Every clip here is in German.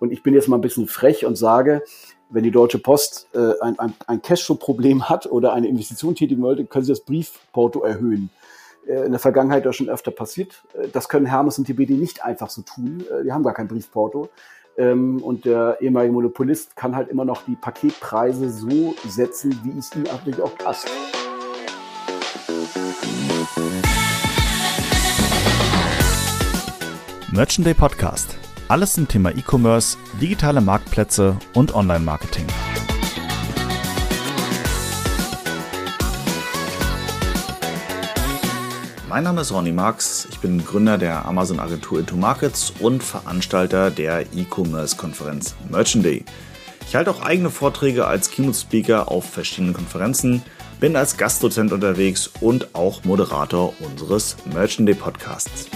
Und ich bin jetzt mal ein bisschen frech und sage, wenn die Deutsche Post äh, ein, ein, ein Cashflow-Problem hat oder eine Investition tätigen wollte, können sie das Briefporto erhöhen. Äh, in der Vergangenheit das schon öfter passiert. Äh, das können Hermes und TBD nicht einfach so tun. Äh, die haben gar kein Briefporto. Ähm, und der ehemalige Monopolist kann halt immer noch die Paketpreise so setzen, wie es ihm natürlich auch passt. Merchant Day Podcast. Alles zum Thema E-Commerce, digitale Marktplätze und Online-Marketing. Mein Name ist Ronny Marx, ich bin Gründer der Amazon Agentur Into Markets und Veranstalter der E-Commerce-Konferenz Merchant Day. Ich halte auch eigene Vorträge als Keynote-Speaker auf verschiedenen Konferenzen, bin als Gastdozent unterwegs und auch Moderator unseres Merchant Day Podcasts.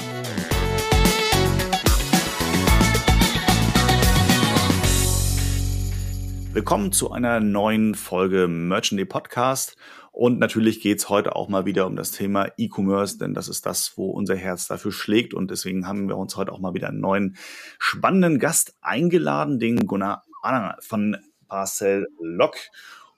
Willkommen zu einer neuen Folge Merchant Podcast. Und natürlich geht's heute auch mal wieder um das Thema E-Commerce, denn das ist das, wo unser Herz dafür schlägt. Und deswegen haben wir uns heute auch mal wieder einen neuen spannenden Gast eingeladen, den Gunnar Anna von Parcel Lock.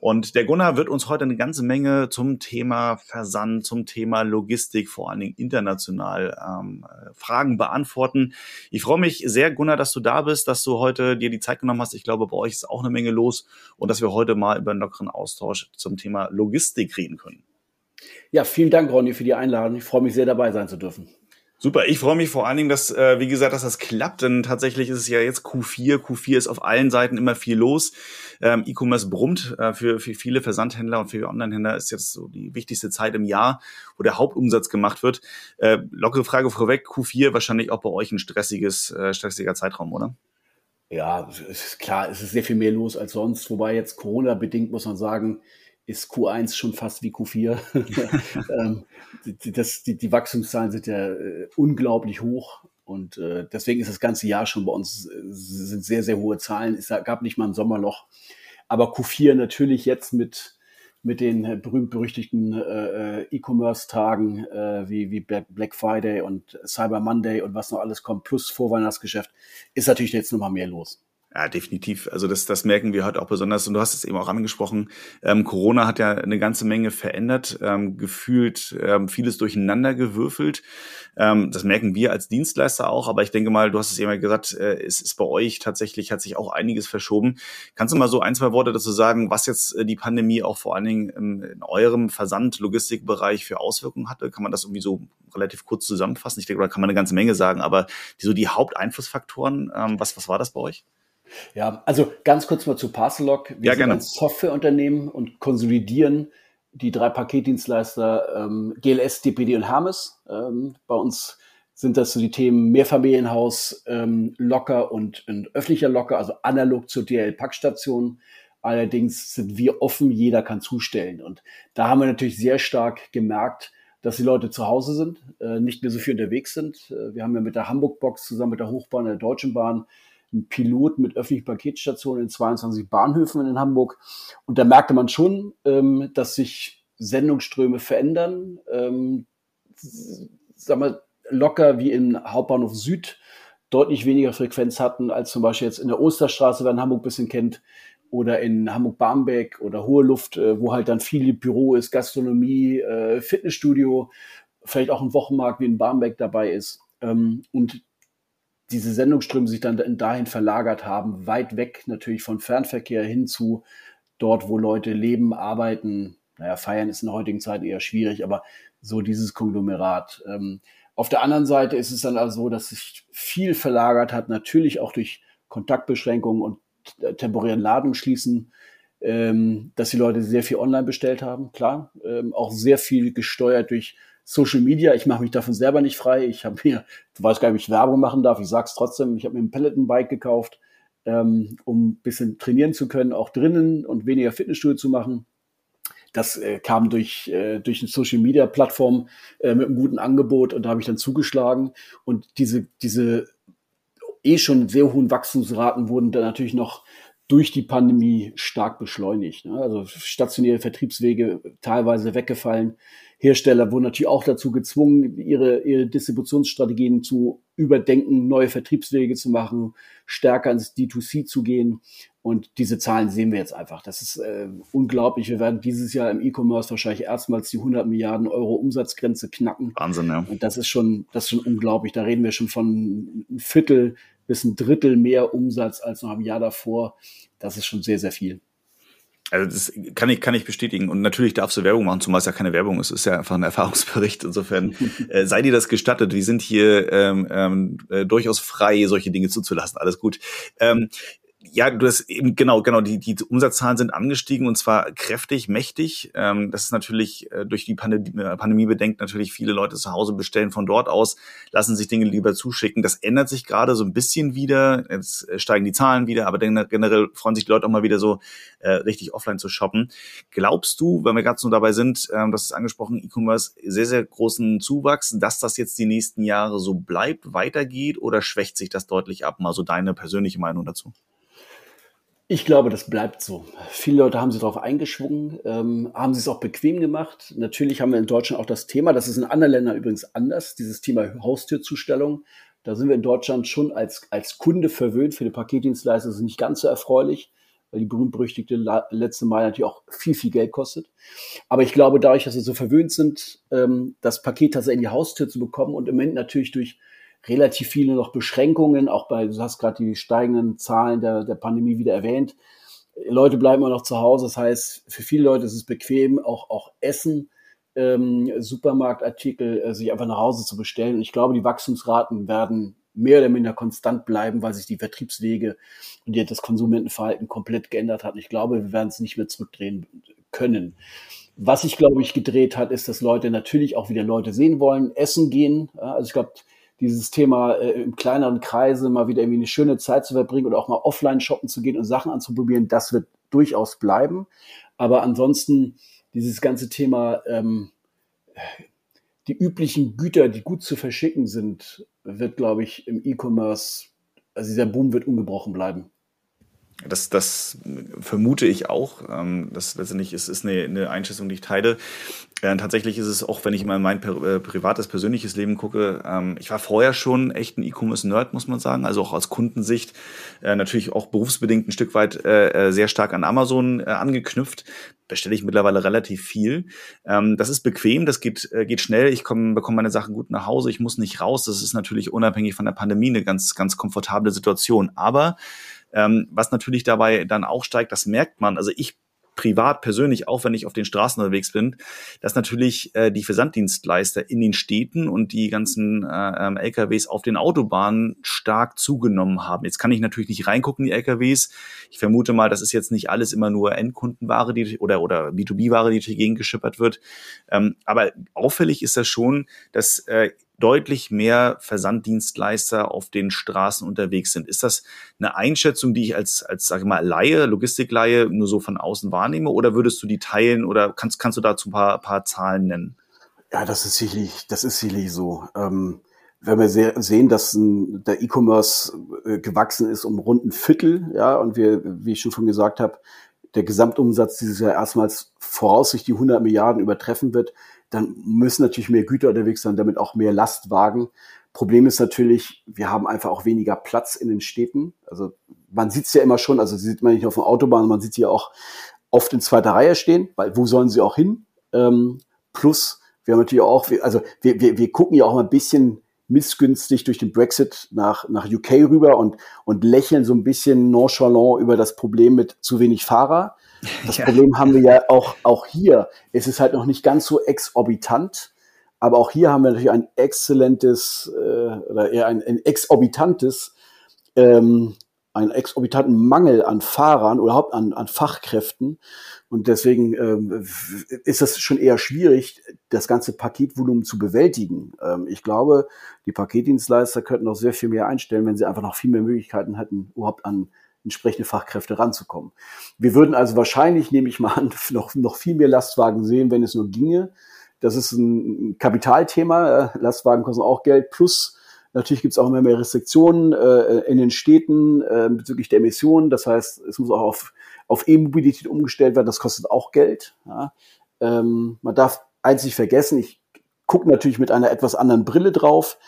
Und der Gunnar wird uns heute eine ganze Menge zum Thema Versand, zum Thema Logistik, vor allen Dingen international ähm, Fragen beantworten. Ich freue mich sehr, Gunnar, dass du da bist, dass du heute dir die Zeit genommen hast. Ich glaube, bei euch ist auch eine Menge los und dass wir heute mal über einen lockeren Austausch zum Thema Logistik reden können. Ja, vielen Dank, Ronny, für die Einladung. Ich freue mich sehr, dabei sein zu dürfen. Super, ich freue mich vor allen Dingen, dass, äh, wie gesagt, dass das klappt, denn tatsächlich ist es ja jetzt Q4. Q4 ist auf allen Seiten immer viel los. Ähm, E-Commerce brummt. Äh, für, für viele Versandhändler und für Online-Händler ist jetzt so die wichtigste Zeit im Jahr, wo der Hauptumsatz gemacht wird. Äh, lockere Frage vorweg, Q4 wahrscheinlich auch bei euch ein stressiges, äh, stressiger Zeitraum, oder? Ja, ist klar, es ist sehr viel mehr los als sonst, wobei jetzt Corona-bedingt muss man sagen, ist Q1 schon fast wie Q4. ähm, die, das, die, die Wachstumszahlen sind ja äh, unglaublich hoch und äh, deswegen ist das ganze Jahr schon bei uns äh, sind sehr, sehr hohe Zahlen. Es gab nicht mal ein Sommerloch. Aber Q4 natürlich jetzt mit, mit den berühmt-berüchtigten äh, E-Commerce-Tagen äh, wie, wie Black Friday und Cyber Monday und was noch alles kommt, plus Vorweihnachtsgeschäft, ist natürlich jetzt nochmal mehr los. Ja, definitiv. Also das, das merken wir heute auch besonders. Und du hast es eben auch angesprochen. Ähm, Corona hat ja eine ganze Menge verändert, ähm, gefühlt ähm, vieles durcheinander gewürfelt. Ähm, das merken wir als Dienstleister auch. Aber ich denke mal, du hast es eben gesagt, äh, es ist bei euch tatsächlich, hat sich auch einiges verschoben. Kannst du mal so ein, zwei Worte dazu sagen, was jetzt äh, die Pandemie auch vor allen Dingen im, in eurem Versand-Logistikbereich für Auswirkungen hatte? Kann man das irgendwie so relativ kurz zusammenfassen? Ich denke, da kann man eine ganze Menge sagen. Aber die, so die Haupteinflussfaktoren, ähm, was, was war das bei euch? Ja, also ganz kurz mal zu Parcelock. Wir ja, sind gerne. ein Softwareunternehmen und konsolidieren die drei Paketdienstleister ähm, GLS, DPD und Hermes. Ähm, bei uns sind das so die Themen Mehrfamilienhaus, ähm, Locker und, und öffentlicher Locker, also analog zur DL-Packstation. Allerdings sind wir offen, jeder kann zustellen. Und da haben wir natürlich sehr stark gemerkt, dass die Leute zu Hause sind, äh, nicht mehr so viel unterwegs sind. Äh, wir haben ja mit der Hamburg-Box zusammen mit der Hochbahn der Deutschen Bahn ein Pilot mit öffentlichen Paketstationen in 22 Bahnhöfen in Hamburg. Und da merkte man schon, ähm, dass sich Sendungsströme verändern. Ähm, sag mal, locker wie im Hauptbahnhof Süd deutlich weniger Frequenz hatten als zum Beispiel jetzt in der Osterstraße, wer in Hamburg ein bisschen kennt, oder in Hamburg-Barmbek oder Hohe Luft, äh, wo halt dann viel Büro ist, Gastronomie, äh, Fitnessstudio, vielleicht auch ein Wochenmarkt wie in Barmbek dabei ist. Ähm, und diese Sendungsströme sich dann dahin verlagert haben, weit weg natürlich von Fernverkehr hin zu dort, wo Leute leben, arbeiten. Naja, feiern ist in der heutigen Zeit eher schwierig, aber so dieses Konglomerat. Ähm, auf der anderen Seite ist es dann also so, dass sich viel verlagert hat, natürlich auch durch Kontaktbeschränkungen und temporären Laden schließen, ähm, dass die Leute sehr viel online bestellt haben, klar. Ähm, auch sehr viel gesteuert durch Social Media, ich mache mich davon selber nicht frei. Ich habe mir, du weißt gar nicht, ob ich Werbung machen darf, ich sag's trotzdem, ich habe mir ein Peloton-Bike gekauft, ähm, um ein bisschen trainieren zu können, auch drinnen und weniger Fitnessstudio zu machen. Das äh, kam durch, äh, durch eine Social Media Plattform äh, mit einem guten Angebot und da habe ich dann zugeschlagen. Und diese, diese eh schon sehr hohen Wachstumsraten wurden dann natürlich noch durch die Pandemie stark beschleunigt. Ne? Also stationäre Vertriebswege teilweise weggefallen Hersteller wurden natürlich auch dazu gezwungen, ihre, ihre Distributionsstrategien zu überdenken, neue Vertriebswege zu machen, stärker ins D2C zu gehen. Und diese Zahlen sehen wir jetzt einfach. Das ist äh, unglaublich. Wir werden dieses Jahr im E-Commerce wahrscheinlich erstmals die 100 Milliarden Euro Umsatzgrenze knacken. Wahnsinn, ja. Und das ist schon, das ist schon unglaublich. Da reden wir schon von ein Viertel bis ein Drittel mehr Umsatz als noch im Jahr davor. Das ist schon sehr, sehr viel. Also das kann ich, kann ich bestätigen. Und natürlich darfst du Werbung machen, zumal es ja keine Werbung ist. Es ist ja einfach ein Erfahrungsbericht. Insofern äh, sei dir das gestattet. Wir sind hier ähm, ähm, äh, durchaus frei, solche Dinge zuzulassen. Alles gut. Ähm, ja, du hast eben genau, genau, die, die Umsatzzahlen sind angestiegen und zwar kräftig, mächtig. Ähm, das ist natürlich äh, durch die Pandemie, äh, Pandemie bedenkt natürlich viele Leute zu Hause bestellen von dort aus, lassen sich Dinge lieber zuschicken. Das ändert sich gerade so ein bisschen wieder. Jetzt äh, steigen die Zahlen wieder, aber generell freuen sich die Leute auch mal wieder so äh, richtig offline zu shoppen. Glaubst du, wenn wir gerade so dabei sind, ähm, das ist angesprochen, E-Commerce sehr, sehr großen Zuwachs, dass das jetzt die nächsten Jahre so bleibt, weitergeht oder schwächt sich das deutlich ab? Mal so deine persönliche Meinung dazu. Ich glaube, das bleibt so. Viele Leute haben sich darauf eingeschwungen, ähm, haben es auch bequem gemacht. Natürlich haben wir in Deutschland auch das Thema, das ist in anderen Ländern übrigens anders, dieses Thema Haustürzustellung. Da sind wir in Deutschland schon als, als Kunde verwöhnt. Für die Paketdienstleister ist es nicht ganz so erfreulich, weil die berühmt-berüchtigte letzte Mal natürlich auch viel, viel Geld kostet. Aber ich glaube, dadurch, dass wir so verwöhnt sind, ähm, das Paket tatsächlich in die Haustür zu bekommen und im Moment natürlich durch relativ viele noch Beschränkungen, auch bei, du hast gerade die steigenden Zahlen der, der Pandemie wieder erwähnt. Leute bleiben immer noch zu Hause. Das heißt, für viele Leute ist es bequem, auch, auch Essen, ähm, Supermarktartikel, äh, sich einfach nach Hause zu bestellen. Und ich glaube, die Wachstumsraten werden mehr oder minder konstant bleiben, weil sich die Vertriebswege und das Konsumentenverhalten komplett geändert hat. Und ich glaube, wir werden es nicht mehr zurückdrehen können. Was sich, glaube ich, gedreht hat, ist, dass Leute natürlich auch wieder Leute sehen wollen, essen gehen. Also ich glaube, dieses Thema äh, im kleineren Kreise mal wieder irgendwie eine schöne Zeit zu verbringen oder auch mal offline shoppen zu gehen und Sachen anzuprobieren, das wird durchaus bleiben. Aber ansonsten dieses ganze Thema, ähm, die üblichen Güter, die gut zu verschicken sind, wird, glaube ich, im E-Commerce, also dieser Boom wird ungebrochen bleiben. Das, das vermute ich auch. Ähm, das letztendlich ist, ist eine, eine Einschätzung, die ich teile. Äh, tatsächlich ist es auch, wenn ich mal in mein äh, privates, persönliches Leben gucke, ähm, ich war vorher schon echt ein E-Commerce-Nerd, muss man sagen. Also auch aus Kundensicht äh, natürlich auch berufsbedingt ein Stück weit sehr stark an Amazon angeknüpft. Bestelle ich mittlerweile relativ viel. Ähm, das ist bequem, das geht, geht schnell. Ich komm, bekomme meine Sachen gut nach Hause. Ich muss nicht raus. Das ist natürlich unabhängig von der Pandemie eine ganz, ganz komfortable Situation. Aber ähm, was natürlich dabei dann auch steigt, das merkt man. Also ich privat, persönlich, auch wenn ich auf den Straßen unterwegs bin, dass natürlich äh, die Versanddienstleister in den Städten und die ganzen äh, ähm, LKWs auf den Autobahnen stark zugenommen haben. Jetzt kann ich natürlich nicht reingucken, die LKWs. Ich vermute mal, das ist jetzt nicht alles immer nur Endkundenware die, oder, oder B2B-Ware, die durch die Gegend geschippert wird. Ähm, aber auffällig ist das schon, dass äh, deutlich mehr Versanddienstleister auf den Straßen unterwegs sind. Ist das eine Einschätzung, die ich als, als sage ich mal, Laie, Logistikleihe nur so von außen wahrnehme oder würdest du die teilen oder kannst, kannst du dazu ein paar, paar Zahlen nennen? Ja, das ist sicherlich, das ist sicherlich so. Ähm, wenn wir sehen, dass ein, der E-Commerce äh, gewachsen ist um rund ein Viertel, ja, und wir, wie ich schon von gesagt habe, der Gesamtumsatz dieses Jahr erstmals voraussichtlich die 100 Milliarden übertreffen wird, dann müssen natürlich mehr Güter unterwegs sein, damit auch mehr Lastwagen. Problem ist natürlich, wir haben einfach auch weniger Platz in den Städten. Also man sieht es ja immer schon, also sieht man nicht auf der Autobahn, man sieht sie ja auch oft in zweiter Reihe stehen, weil wo sollen sie auch hin? Ähm, plus, wir haben natürlich auch, also wir, wir, wir gucken ja auch mal ein bisschen missgünstig durch den Brexit nach, nach UK rüber und, und lächeln so ein bisschen nonchalant über das Problem mit zu wenig Fahrer. Das ja. Problem haben wir ja auch, auch hier. Es ist halt noch nicht ganz so exorbitant, aber auch hier haben wir natürlich ein exzellentes äh, oder eher ein, ein exorbitantes, ähm, einen exorbitanten Mangel an Fahrern oder überhaupt an, an Fachkräften. Und deswegen ähm, ist es schon eher schwierig, das ganze Paketvolumen zu bewältigen. Ähm, ich glaube, die Paketdienstleister könnten noch sehr viel mehr einstellen, wenn sie einfach noch viel mehr Möglichkeiten hätten, überhaupt an entsprechende Fachkräfte ranzukommen. Wir würden also wahrscheinlich, nehme ich mal an, noch, noch viel mehr Lastwagen sehen, wenn es nur ginge. Das ist ein Kapitalthema. Lastwagen kosten auch Geld. Plus natürlich gibt es auch immer mehr Restriktionen äh, in den Städten äh, bezüglich der Emissionen. Das heißt, es muss auch auf, auf E-Mobilität umgestellt werden. Das kostet auch Geld. Ja. Ähm, man darf eins nicht vergessen, ich gucke natürlich mit einer etwas anderen Brille drauf.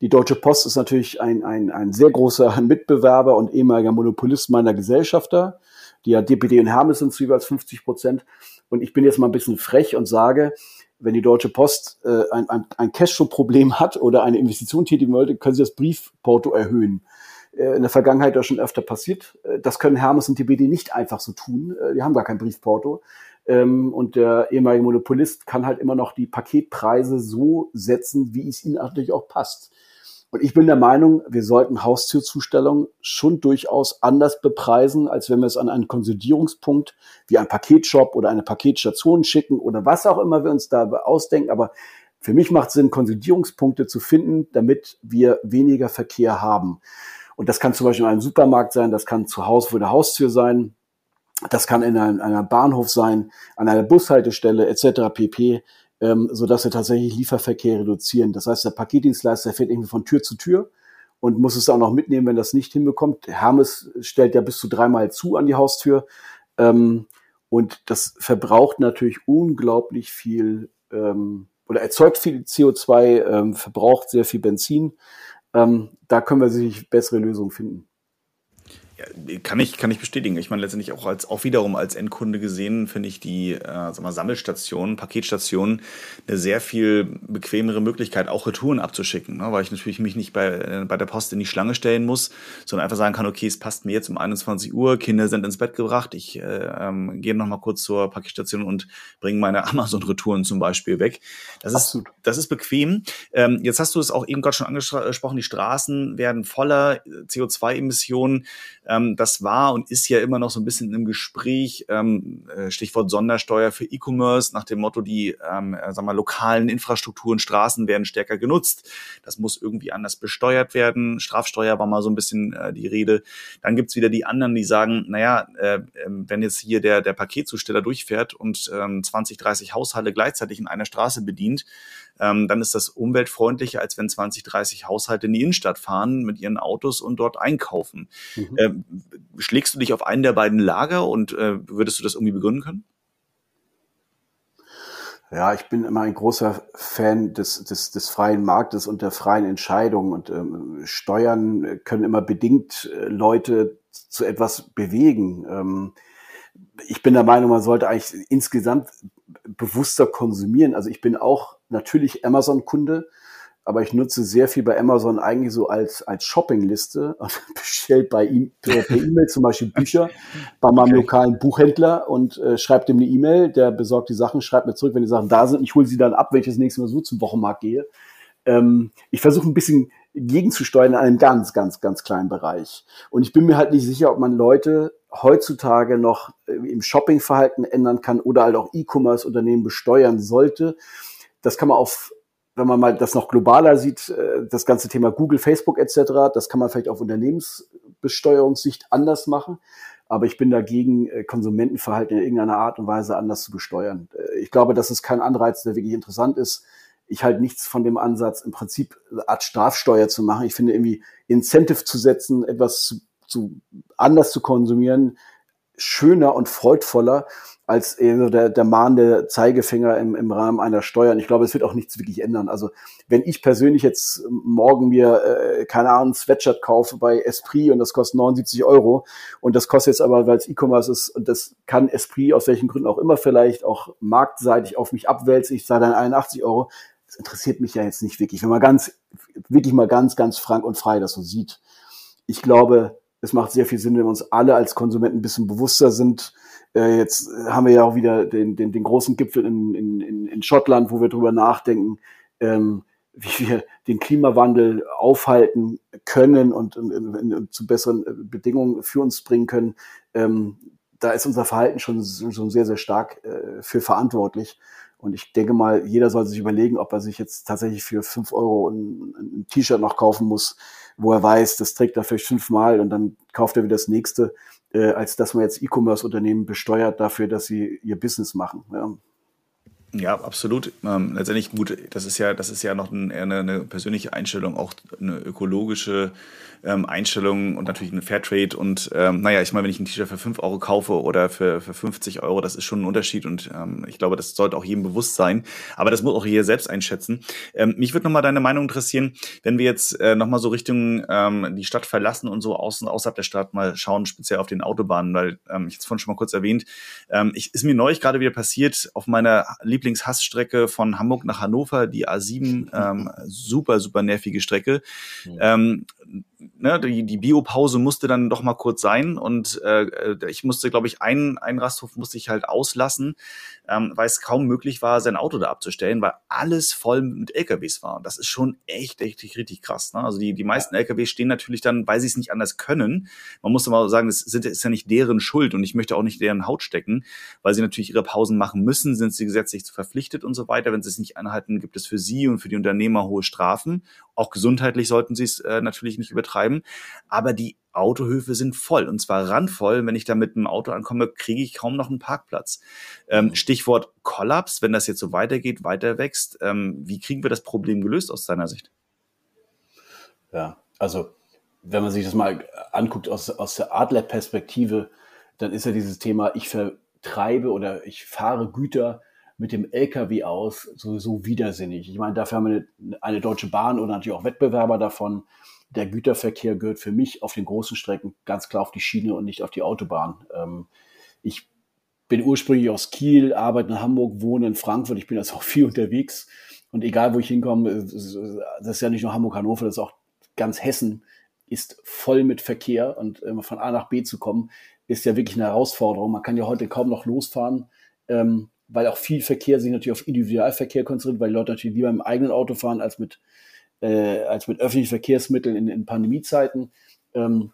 Die Deutsche Post ist natürlich ein, ein, ein sehr großer Mitbewerber und ehemaliger Monopolist meiner Gesellschafter. Die ja DPD und Hermes sind zu jeweils 50 Prozent. Und ich bin jetzt mal ein bisschen frech und sage, wenn die Deutsche Post äh, ein, ein, ein Cashflow-Problem hat oder eine Investition tätigen wollte, können sie das Briefporto erhöhen. Äh, in der Vergangenheit ja schon öfter passiert. Äh, das können Hermes und DPD nicht einfach so tun. Äh, die haben gar kein Briefporto. Ähm, und der ehemalige Monopolist kann halt immer noch die Paketpreise so setzen, wie es ihnen natürlich auch passt. Und ich bin der Meinung, wir sollten Haustürzustellung schon durchaus anders bepreisen, als wenn wir es an einen Konsolidierungspunkt wie ein Paketshop oder eine Paketstation schicken oder was auch immer wir uns da ausdenken. Aber für mich macht es Sinn, Konsolidierungspunkte zu finden, damit wir weniger Verkehr haben. Und das kann zum Beispiel in einem Supermarkt sein, das kann zu Hause vor der Haustür sein, das kann in einem, Bahnhof sein, an einer Bushaltestelle etc. pp ähm, so dass wir tatsächlich Lieferverkehr reduzieren. Das heißt, der Paketdienstleister fährt irgendwie von Tür zu Tür und muss es auch noch mitnehmen, wenn das nicht hinbekommt. Hermes stellt ja bis zu dreimal zu an die Haustür. Ähm, und das verbraucht natürlich unglaublich viel ähm, oder erzeugt viel CO2, ähm, verbraucht sehr viel Benzin. Ähm, da können wir sicherlich bessere Lösungen finden. Kann ich, kann ich bestätigen. Ich meine, letztendlich auch als, auch wiederum als Endkunde gesehen, finde ich die, äh, sag mal, Sammelstationen, Paketstationen eine sehr viel bequemere Möglichkeit, auch Retouren abzuschicken, ne? weil ich natürlich mich nicht bei, äh, bei der Post in die Schlange stellen muss, sondern einfach sagen kann, okay, es passt mir jetzt um 21 Uhr, Kinder sind ins Bett gebracht, ich äh, ähm, gehe noch mal kurz zur Paketstation und bringe meine Amazon-Retouren zum Beispiel weg. Das Absolut. ist, das ist bequem. Ähm, jetzt hast du es auch eben gerade schon angesprochen, die Straßen werden voller, CO2-Emissionen ähm, das war und ist ja immer noch so ein bisschen im Gespräch. Ähm, äh, Stichwort Sondersteuer für E-Commerce nach dem Motto, die ähm, äh, sagen wir, lokalen Infrastrukturen, Straßen werden stärker genutzt. Das muss irgendwie anders besteuert werden. Strafsteuer war mal so ein bisschen äh, die Rede. Dann gibt's wieder die anderen, die sagen, naja, äh, ähm, wenn jetzt hier der, der Paketzusteller durchfährt und ähm, 20, 30 Haushalte gleichzeitig in einer Straße bedient, ähm, dann ist das umweltfreundlicher, als wenn 20, 30 Haushalte in die Innenstadt fahren mit ihren Autos und dort einkaufen. Mhm. Ähm, schlägst du dich auf einen der beiden Lager und äh, würdest du das irgendwie begründen können? Ja, ich bin immer ein großer Fan des, des, des freien Marktes und der freien Entscheidung. Und ähm, Steuern können immer bedingt äh, Leute zu etwas bewegen. Ähm, ich bin der Meinung, man sollte eigentlich insgesamt bewusster konsumieren. Also ich bin auch natürlich Amazon-Kunde, aber ich nutze sehr viel bei Amazon eigentlich so als, als Shoppingliste und bestelle bei ihm per E-Mail zum Beispiel Bücher bei meinem okay. lokalen Buchhändler und äh, schreibe dem eine E-Mail, der besorgt die Sachen, schreibt mir zurück, wenn die Sachen da sind. Ich hole sie dann ab, wenn ich das nächste Mal so zum Wochenmarkt gehe. Ähm, ich versuche ein bisschen gegenzusteuern in einem ganz, ganz, ganz kleinen Bereich. Und ich bin mir halt nicht sicher, ob man Leute heutzutage noch äh, im Shoppingverhalten ändern kann oder halt auch E-Commerce-Unternehmen besteuern sollte. Das kann man auf, wenn man mal das noch globaler sieht, äh, das ganze Thema Google, Facebook etc., das kann man vielleicht auf Unternehmensbesteuerungssicht anders machen. Aber ich bin dagegen, äh, Konsumentenverhalten in irgendeiner Art und Weise anders zu besteuern. Ich glaube, das ist kein Anreiz, der wirklich interessant ist. Ich halte nichts von dem Ansatz, im Prinzip eine Art Strafsteuer zu machen. Ich finde irgendwie Incentive zu setzen, etwas zu zu, anders zu konsumieren, schöner und freudvoller als der, der mahnende Zeigefinger im, im Rahmen einer Steuer. Und ich glaube, es wird auch nichts wirklich ändern. Also wenn ich persönlich jetzt morgen mir, äh, keine Ahnung, ein Sweatshirt kaufe bei Esprit und das kostet 79 Euro und das kostet jetzt aber, weil es E-Commerce ist und das kann Esprit aus welchen Gründen auch immer vielleicht auch marktseitig auf mich abwälzen, ich zahle dann 81 Euro, das interessiert mich ja jetzt nicht wirklich. Wenn man ganz, wirklich mal ganz, ganz frank und frei das so sieht. Ich glaube, es macht sehr viel Sinn, wenn wir uns alle als Konsumenten ein bisschen bewusster sind. Äh, jetzt haben wir ja auch wieder den, den, den großen Gipfel in, in, in Schottland, wo wir drüber nachdenken, ähm, wie wir den Klimawandel aufhalten können und, und, und, zu besseren Bedingungen für uns bringen können. Ähm, da ist unser Verhalten schon, schon sehr, sehr stark äh, für verantwortlich. Und ich denke mal, jeder soll sich überlegen, ob er sich jetzt tatsächlich für fünf Euro ein, ein T-Shirt noch kaufen muss, wo er weiß, das trägt er vielleicht fünfmal und dann kauft er wieder das nächste, äh, als dass man jetzt E-Commerce-Unternehmen besteuert dafür, dass sie ihr Business machen. Ja. Ja, absolut. Ähm, letztendlich gut, das ist ja, das ist ja noch eine, eine persönliche Einstellung, auch eine ökologische ähm, Einstellung und natürlich eine Fairtrade. Und ähm, naja, ich meine, wenn ich ein T-Shirt für 5 Euro kaufe oder für, für 50 Euro, das ist schon ein Unterschied und ähm, ich glaube, das sollte auch jedem bewusst sein. Aber das muss auch jeder selbst einschätzen. Ähm, mich würde nochmal deine Meinung interessieren, wenn wir jetzt äh, nochmal so Richtung ähm, die Stadt verlassen und so außen, außerhalb der Stadt mal schauen, speziell auf den Autobahnen, weil ähm, ich es vorhin schon mal kurz erwähnt, ähm, ich, ist mir neulich gerade wieder passiert, auf meiner Lieblingshassstrecke von Hamburg nach Hannover, die A7, ähm, super, super nervige Strecke. Mhm. Ähm, ne, die, die Biopause musste dann doch mal kurz sein und äh, ich musste, glaube ich, einen, einen Rasthof musste ich halt auslassen, ähm, weil es kaum möglich war, sein Auto da abzustellen, weil alles voll mit LKWs war. Und das ist schon echt, echt richtig krass. Ne? Also die, die meisten LKWs stehen natürlich dann, weil sie es nicht anders können. Man muss aber sagen, das sind, ist ja nicht deren Schuld und ich möchte auch nicht deren Haut stecken, weil sie natürlich ihre Pausen machen müssen, sind sie gesetzlich verpflichtet und so weiter. Wenn sie es nicht anhalten, gibt es für sie und für die Unternehmer hohe Strafen. Auch gesundheitlich sollten sie es äh, natürlich nicht übertreiben. Aber die Autohöfe sind voll und zwar randvoll. Wenn ich da mit einem Auto ankomme, kriege ich kaum noch einen Parkplatz. Ähm, mhm. Stichwort Kollaps, wenn das jetzt so weitergeht, weiter wächst. Ähm, wie kriegen wir das Problem gelöst aus deiner Sicht? Ja, also wenn man sich das mal anguckt aus, aus der Adler-Perspektive, dann ist ja dieses Thema, ich vertreibe oder ich fahre Güter mit dem LKW aus, sowieso widersinnig. Ich meine, dafür haben wir eine, eine Deutsche Bahn oder natürlich auch Wettbewerber davon der Güterverkehr gehört für mich auf den großen Strecken ganz klar auf die Schiene und nicht auf die Autobahn. Ähm, ich bin ursprünglich aus Kiel, arbeite in Hamburg, wohne in Frankfurt. Ich bin also auch viel unterwegs. Und egal, wo ich hinkomme, das ist ja nicht nur Hamburg, Hannover, das ist auch ganz Hessen, ist voll mit Verkehr. Und immer von A nach B zu kommen, ist ja wirklich eine Herausforderung. Man kann ja heute kaum noch losfahren, ähm, weil auch viel Verkehr sich natürlich auf Individualverkehr konzentriert, weil die Leute natürlich lieber im eigenen Auto fahren als mit äh, als mit öffentlichen Verkehrsmitteln in, in Pandemiezeiten, ähm,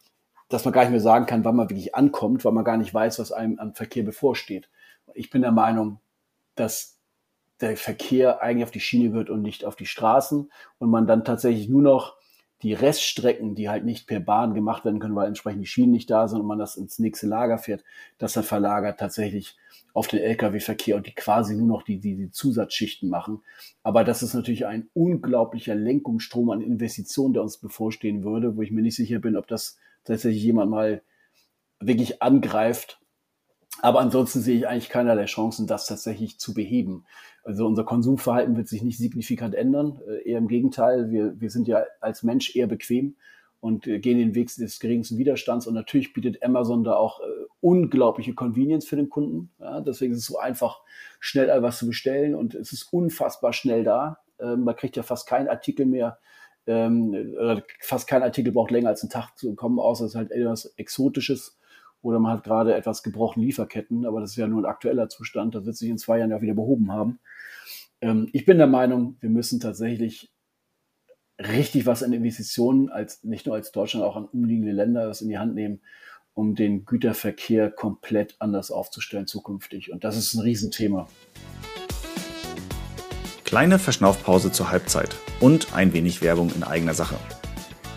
dass man gar nicht mehr sagen kann, wann man wirklich ankommt, weil man gar nicht weiß, was einem an Verkehr bevorsteht. Ich bin der Meinung, dass der Verkehr eigentlich auf die Schiene wird und nicht auf die Straßen und man dann tatsächlich nur noch die Reststrecken, die halt nicht per Bahn gemacht werden können, weil entsprechend die Schienen nicht da sind und man das ins nächste Lager fährt, das dann verlagert tatsächlich auf den Lkw-Verkehr und die quasi nur noch die, die, die Zusatzschichten machen. Aber das ist natürlich ein unglaublicher Lenkungsstrom an Investitionen, der uns bevorstehen würde, wo ich mir nicht sicher bin, ob das tatsächlich jemand mal wirklich angreift. Aber ansonsten sehe ich eigentlich keinerlei Chancen, das tatsächlich zu beheben. Also unser Konsumverhalten wird sich nicht signifikant ändern. Äh, eher im Gegenteil. Wir, wir sind ja als Mensch eher bequem und äh, gehen den Weg des geringsten Widerstands. Und natürlich bietet Amazon da auch äh, unglaubliche Convenience für den Kunden. Ja, deswegen ist es so einfach, schnell etwas zu bestellen und es ist unfassbar schnell da. Ähm, man kriegt ja fast keinen Artikel mehr. Ähm, fast kein Artikel braucht länger als einen Tag zu kommen, außer es ist halt etwas Exotisches oder man hat gerade etwas gebrochene Lieferketten, aber das ist ja nur ein aktueller Zustand, das wird sich in zwei Jahren ja wieder behoben haben. Ähm, ich bin der Meinung, wir müssen tatsächlich richtig was an Investitionen, als, nicht nur als Deutschland, auch an umliegende Länder das in die Hand nehmen, um den Güterverkehr komplett anders aufzustellen zukünftig. Und das ist ein Riesenthema. Kleine Verschnaufpause zur Halbzeit und ein wenig Werbung in eigener Sache.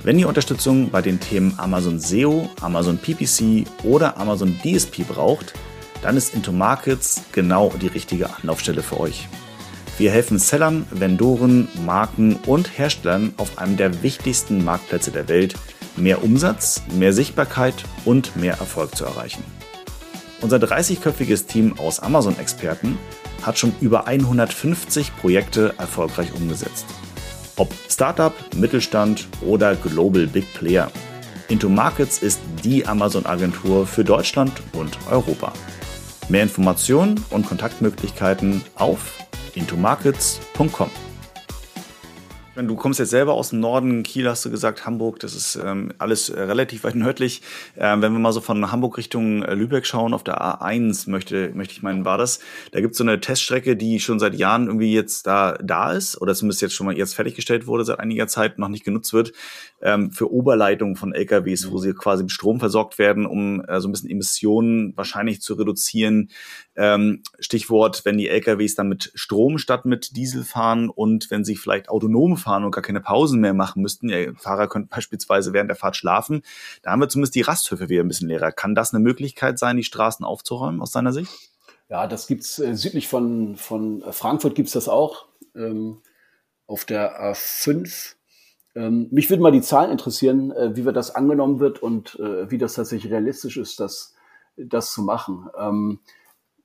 Wenn ihr Unterstützung bei den Themen Amazon SEO, Amazon PPC oder Amazon DSP braucht, dann ist Into Markets genau die richtige Anlaufstelle für euch. Wir helfen Sellern, Vendoren, Marken und Herstellern auf einem der wichtigsten Marktplätze der Welt, mehr Umsatz, mehr Sichtbarkeit und mehr Erfolg zu erreichen. Unser 30-köpfiges Team aus Amazon-Experten hat schon über 150 Projekte erfolgreich umgesetzt. Ob Startup, Mittelstand oder Global Big Player. Into Markets ist die Amazon-Agentur für Deutschland und Europa. Mehr Informationen und Kontaktmöglichkeiten auf intomarkets.com. Du kommst jetzt selber aus dem Norden, Kiel hast du gesagt, Hamburg, das ist ähm, alles äh, relativ weit nördlich. Ähm, wenn wir mal so von Hamburg Richtung äh, Lübeck schauen, auf der A1 möchte, möchte ich meinen, war das. Da gibt es so eine Teststrecke, die schon seit Jahren irgendwie jetzt da, da ist oder zumindest jetzt schon mal jetzt fertiggestellt wurde, seit einiger Zeit noch nicht genutzt wird, ähm, für Oberleitungen von LKWs, wo sie quasi mit Strom versorgt werden, um äh, so ein bisschen Emissionen wahrscheinlich zu reduzieren. Ähm, Stichwort, wenn die LKWs dann mit Strom statt mit Diesel fahren und wenn sie vielleicht autonom fahren, und gar keine Pausen mehr machen müssten. Ja, Fahrer könnten beispielsweise während der Fahrt schlafen. Da haben wir zumindest die Rasthöfe wieder ein bisschen leerer. Kann das eine Möglichkeit sein, die Straßen aufzuräumen aus deiner Sicht? Ja, das gibt's äh, südlich von, von Frankfurt gibt's das auch. Ähm, auf der A5. Ähm, mich würden mal die Zahlen interessieren, äh, wie wir das angenommen wird und äh, wie das tatsächlich realistisch ist, das, das zu machen. Ähm,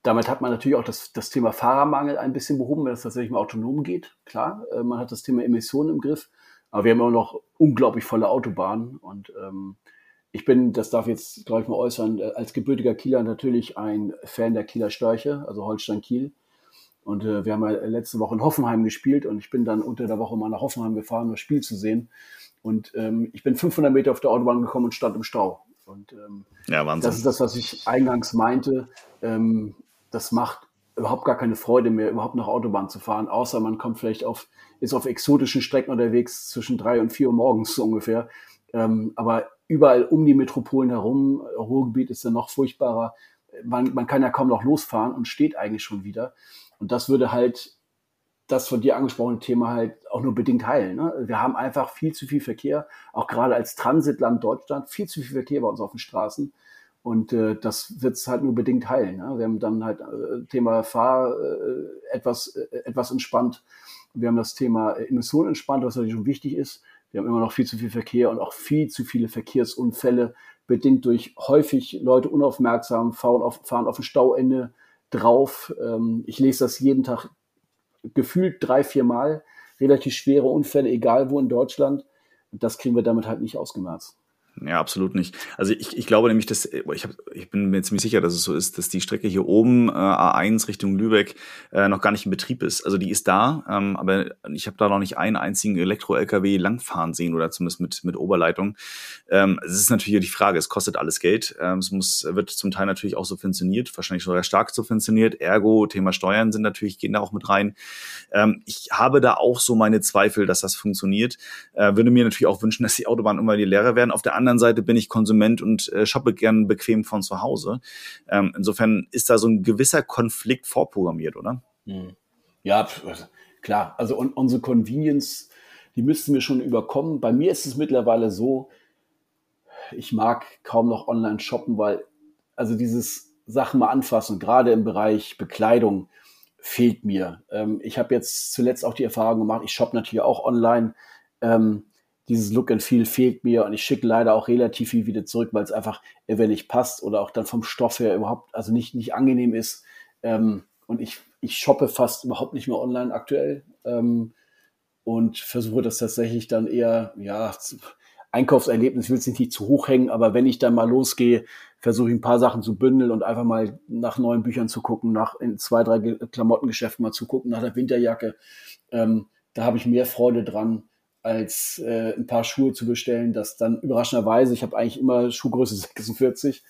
damit hat man natürlich auch das, das Thema Fahrermangel ein bisschen behoben, wenn es tatsächlich mal autonom geht. Klar, äh, man hat das Thema Emissionen im Griff, aber wir haben immer noch unglaublich volle Autobahnen und ähm, ich bin, das darf jetzt, glaube ich, mal äußern, äh, als gebürtiger Kieler natürlich ein Fan der Kieler Störche, also Holstein-Kiel. Und äh, wir haben ja letzte Woche in Hoffenheim gespielt und ich bin dann unter der Woche mal nach Hoffenheim gefahren, um das Spiel zu sehen. Und ähm, ich bin 500 Meter auf der Autobahn gekommen und stand im Stau. Und ähm, ja, Wahnsinn. das ist das, was ich eingangs meinte. Ähm, das macht überhaupt gar keine Freude mehr, überhaupt nach Autobahn zu fahren, außer man kommt vielleicht auf, ist auf exotischen Strecken unterwegs zwischen drei und vier Uhr morgens so ungefähr. Ähm, aber überall um die Metropolen herum, Ruhrgebiet ist ja noch furchtbarer. Man, man kann ja kaum noch losfahren und steht eigentlich schon wieder. Und das würde halt das von dir angesprochene Thema halt auch nur bedingt heilen. Ne? Wir haben einfach viel zu viel Verkehr, auch gerade als Transitland Deutschland, viel zu viel Verkehr bei uns auf den Straßen. Und äh, das wird es halt nur bedingt heilen. Ne? Wir haben dann halt äh, Thema Fahr äh, etwas, äh, etwas entspannt. Wir haben das Thema Emissionen entspannt, was natürlich schon wichtig ist. Wir haben immer noch viel zu viel Verkehr und auch viel zu viele Verkehrsunfälle, bedingt durch häufig Leute unaufmerksam, fahren auf, fahren auf ein Stauende drauf. Ähm, ich lese das jeden Tag gefühlt drei, vier Mal. Relativ schwere Unfälle, egal wo in Deutschland. Das kriegen wir damit halt nicht ausgemerzt. Ja, absolut nicht. Also ich, ich glaube nämlich, dass ich, hab, ich bin mir ziemlich sicher, dass es so ist, dass die Strecke hier oben äh, A1 Richtung Lübeck äh, noch gar nicht in Betrieb ist. Also die ist da, ähm, aber ich habe da noch nicht einen einzigen Elektro-LKW langfahren sehen oder zumindest mit mit Oberleitung. Ähm, es ist natürlich die Frage, es kostet alles Geld. Ähm, es muss wird zum Teil natürlich auch subventioniert, wahrscheinlich sogar stark subventioniert. Ergo Thema Steuern sind natürlich gehen da auch mit rein. Ähm, ich habe da auch so meine Zweifel, dass das funktioniert. Äh, würde mir natürlich auch wünschen, dass die Autobahnen immer die leerer werden. Auf der anderen Seite bin ich Konsument und äh, shoppe gern bequem von zu Hause. Ähm, insofern ist da so ein gewisser Konflikt vorprogrammiert, oder? Hm. Ja, klar. Also und unsere Convenience, die müssten wir schon überkommen. Bei mir ist es mittlerweile so, ich mag kaum noch online shoppen, weil also dieses Sachen mal anfassen, gerade im Bereich Bekleidung, fehlt mir. Ähm, ich habe jetzt zuletzt auch die Erfahrung gemacht, ich shoppe natürlich auch online. Ähm, dieses Look and Feel fehlt mir und ich schicke leider auch relativ viel wieder zurück, weil es einfach eventuell nicht passt oder auch dann vom Stoff her überhaupt, also nicht, nicht angenehm ist. Ähm, und ich, ich shoppe fast überhaupt nicht mehr online aktuell ähm, und versuche das tatsächlich dann eher, ja, Einkaufserlebnis will es nicht zu hoch hängen, aber wenn ich dann mal losgehe, versuche ich ein paar Sachen zu bündeln und einfach mal nach neuen Büchern zu gucken, nach in zwei, drei Klamottengeschäften mal zu gucken, nach der Winterjacke. Ähm, da habe ich mehr Freude dran, als äh, ein paar Schuhe zu bestellen, das dann überraschenderweise, ich habe eigentlich immer Schuhgröße 46,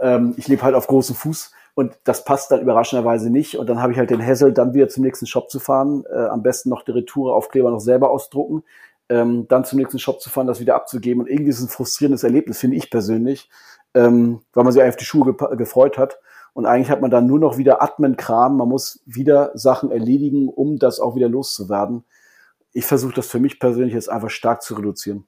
ähm, ich lebe halt auf großem Fuß und das passt dann überraschenderweise nicht und dann habe ich halt den Hassel, dann wieder zum nächsten Shop zu fahren, äh, am besten noch die Retouraufkleber noch selber ausdrucken, ähm, dann zum nächsten Shop zu fahren, das wieder abzugeben und irgendwie ist es ein frustrierendes Erlebnis, finde ich persönlich, ähm, weil man sich eigentlich auf die Schuhe ge gefreut hat. Und eigentlich hat man dann nur noch wieder Admin-Kram. Man muss wieder Sachen erledigen, um das auch wieder loszuwerden ich versuche das für mich persönlich jetzt einfach stark zu reduzieren.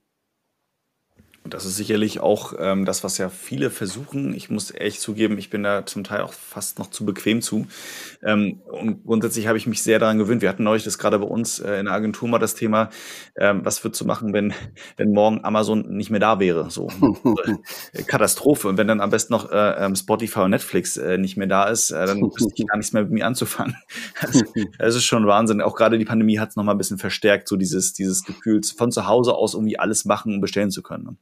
Und das ist sicherlich auch ähm, das, was ja viele versuchen. Ich muss ehrlich zugeben, ich bin da zum Teil auch fast noch zu bequem zu. Ähm, und grundsätzlich habe ich mich sehr daran gewöhnt. Wir hatten neulich das gerade bei uns äh, in der Agentur mal das Thema, ähm, was wird zu machen, wenn, wenn morgen Amazon nicht mehr da wäre. So äh, Katastrophe. Und wenn dann am besten noch äh, ähm, Spotify und Netflix äh, nicht mehr da ist, äh, dann wüsste ich gar nichts mehr mit mir anzufangen. Also, das ist schon Wahnsinn. Auch gerade die Pandemie hat es nochmal ein bisschen verstärkt, so dieses, dieses Gefühl, von zu Hause aus irgendwie alles machen und bestellen zu können.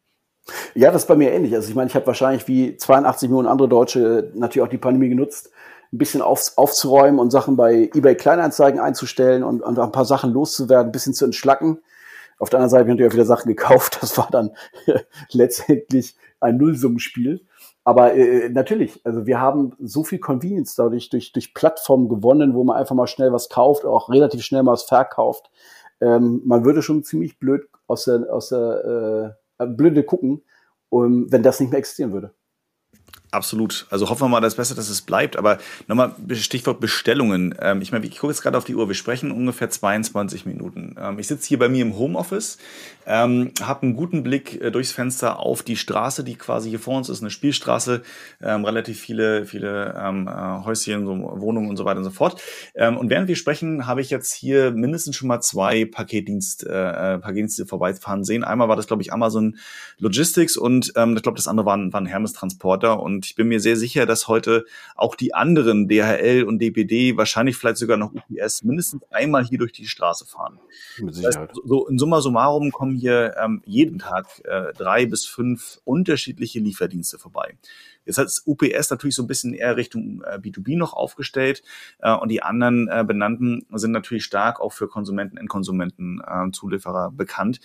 Ja, das ist bei mir ähnlich. Also ich meine, ich habe wahrscheinlich wie 82 Millionen andere Deutsche natürlich auch die Pandemie genutzt, ein bisschen auf, aufzuräumen und Sachen bei eBay Kleinanzeigen einzustellen und, und ein paar Sachen loszuwerden, ein bisschen zu entschlacken. Auf der anderen Seite habe ich natürlich auch wieder Sachen gekauft. Das war dann letztendlich ein Nullsummenspiel. Aber äh, natürlich, also wir haben so viel Convenience dadurch durch, durch Plattformen gewonnen, wo man einfach mal schnell was kauft, auch relativ schnell mal was verkauft. Ähm, man würde schon ziemlich blöd aus der, aus der äh, blöde gucken, um, wenn das nicht mehr existieren würde. Absolut. Also hoffen wir mal das Beste, dass es bleibt. Aber nochmal Stichwort Bestellungen. Ähm, ich meine, ich gucke jetzt gerade auf die Uhr. Wir sprechen ungefähr 22 Minuten. Ähm, ich sitze hier bei mir im Homeoffice, ähm, habe einen guten Blick äh, durchs Fenster auf die Straße, die quasi hier vor uns ist, eine Spielstraße, ähm, relativ viele, viele äh, Häuschen, Wohnungen und so weiter und so fort. Und während wir sprechen, habe ich jetzt hier mindestens schon mal zwei Paketdienst, äh, äh Paketdienste vorbeifahren sehen. Einmal war das, glaube ich, Amazon Logistics und ähm, ich glaube, das andere waren, waren Hermes Transporter und und ich bin mir sehr sicher, dass heute auch die anderen DHL und DPD, wahrscheinlich vielleicht sogar noch UPS, mindestens einmal hier durch die Straße fahren. Mit Sicherheit. Das heißt, so in summa summarum kommen hier ähm, jeden Tag äh, drei bis fünf unterschiedliche Lieferdienste vorbei. Jetzt hat UPS natürlich so ein bisschen eher Richtung äh, B2B noch aufgestellt äh, und die anderen äh, benannten sind natürlich stark auch für Konsumenten, Endkonsumenten, äh, Zulieferer bekannt.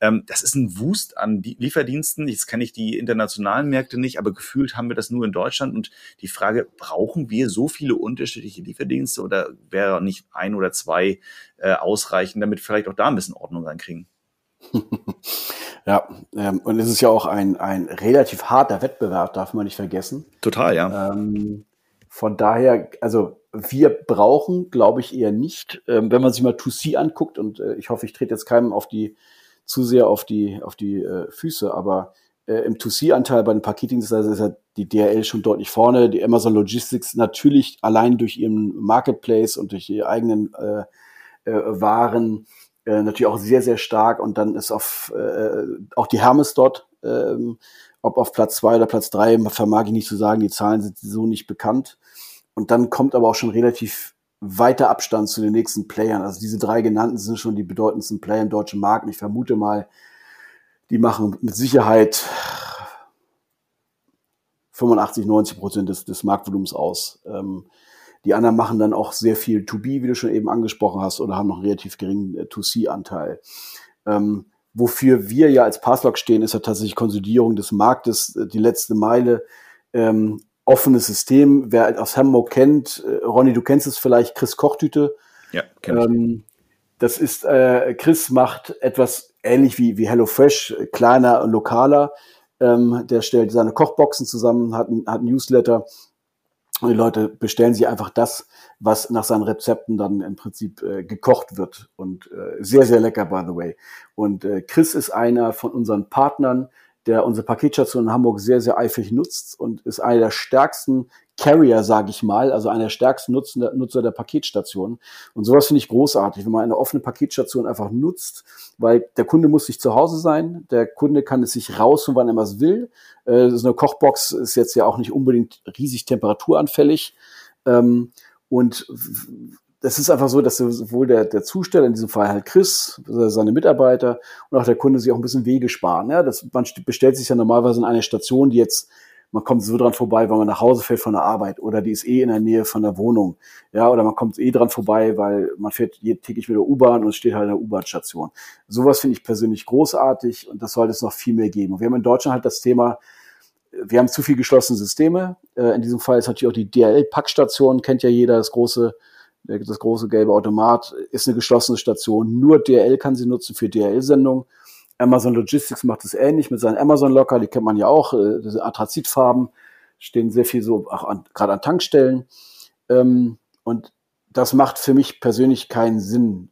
Ähm, das ist ein Wust an die Lieferdiensten. Jetzt kenne ich die internationalen Märkte nicht, aber gefühlt haben wir das nur in Deutschland. Und die Frage, brauchen wir so viele unterschiedliche Lieferdienste oder wäre nicht ein oder zwei äh, ausreichen, damit vielleicht auch da ein bisschen Ordnung reinkriegen? ja, ähm, und es ist ja auch ein, ein relativ harter Wettbewerb, darf man nicht vergessen. Total, ja. Ähm, von daher, also wir brauchen, glaube ich, eher nicht. Ähm, wenn man sich mal 2C anguckt, und äh, ich hoffe, ich trete jetzt keinem auf die, zu sehr auf die, auf die äh, Füße, aber äh, im 2C-Anteil bei den Paketdienstleistern ist ja die DRL schon deutlich vorne. Die Amazon Logistics natürlich allein durch ihren Marketplace und durch die eigenen äh, äh, Waren äh, natürlich auch sehr, sehr stark. Und dann ist auf äh, auch die Hermes dort, ähm, ob auf Platz zwei oder Platz drei, vermag ich nicht zu sagen, die Zahlen sind so nicht bekannt. Und dann kommt aber auch schon relativ weiter Abstand zu den nächsten Playern. Also diese drei genannten sind schon die bedeutendsten Player im deutschen Markt. Und ich vermute mal, die machen mit Sicherheit 85, 90 Prozent des, des Marktvolumens aus. Ähm, die anderen machen dann auch sehr viel To-B, wie du schon eben angesprochen hast, oder haben noch einen relativ geringen äh, To-C-Anteil. Ähm, wofür wir ja als Passlog stehen, ist ja tatsächlich Konsolidierung des Marktes, äh, die letzte Meile, ähm, offenes System. Wer aus Hamburg kennt, äh, Ronny, du kennst es vielleicht, Chris Kochtüte. Ja, kenn ich. Ähm, das ist, äh, Chris macht etwas ähnlich wie, wie HelloFresh, äh, kleiner und lokaler. Ähm, der stellt seine Kochboxen zusammen, hat, hat ein Newsletter und die Leute bestellen sich einfach das, was nach seinen Rezepten dann im Prinzip äh, gekocht wird. Und äh, sehr, sehr lecker, by the way. Und äh, Chris ist einer von unseren Partnern, der unsere Paketstation in Hamburg sehr, sehr eifrig nutzt und ist einer der stärksten Carrier, sage ich mal, also einer der stärksten Nutzer, Nutzer der Paketstation. Und sowas finde ich großartig, wenn man eine offene Paketstation einfach nutzt, weil der Kunde muss sich zu Hause sein, der Kunde kann es sich rausholen, wann er was will. Äh, so eine Kochbox ist jetzt ja auch nicht unbedingt riesig temperaturanfällig. Ähm, und das ist einfach so, dass sowohl der, der Zusteller, in diesem Fall halt Chris, seine Mitarbeiter und auch der Kunde sich auch ein bisschen Wege sparen. Ja, das, man bestellt sich ja normalerweise in eine Station, die jetzt man kommt so dran vorbei, weil man nach Hause fährt von der Arbeit oder die ist eh in der Nähe von der Wohnung. Ja, oder man kommt eh dran vorbei, weil man fährt täglich mit der U-Bahn und steht halt in der U-Bahn-Station. Sowas finde ich persönlich großartig und das sollte es noch viel mehr geben. Und wir haben in Deutschland halt das Thema, wir haben zu viel geschlossene Systeme. Äh, in diesem Fall ist natürlich auch die DRL-Packstation, kennt ja jeder, das große das große gelbe Automat ist eine geschlossene Station. Nur DRL kann sie nutzen für DRL-Sendungen. Amazon Logistics macht es ähnlich mit seinen Amazon Locker, die kennt man ja auch, äh, diese Anthrazitfarben stehen sehr viel so auch an, gerade an Tankstellen. Ähm, und das macht für mich persönlich keinen Sinn.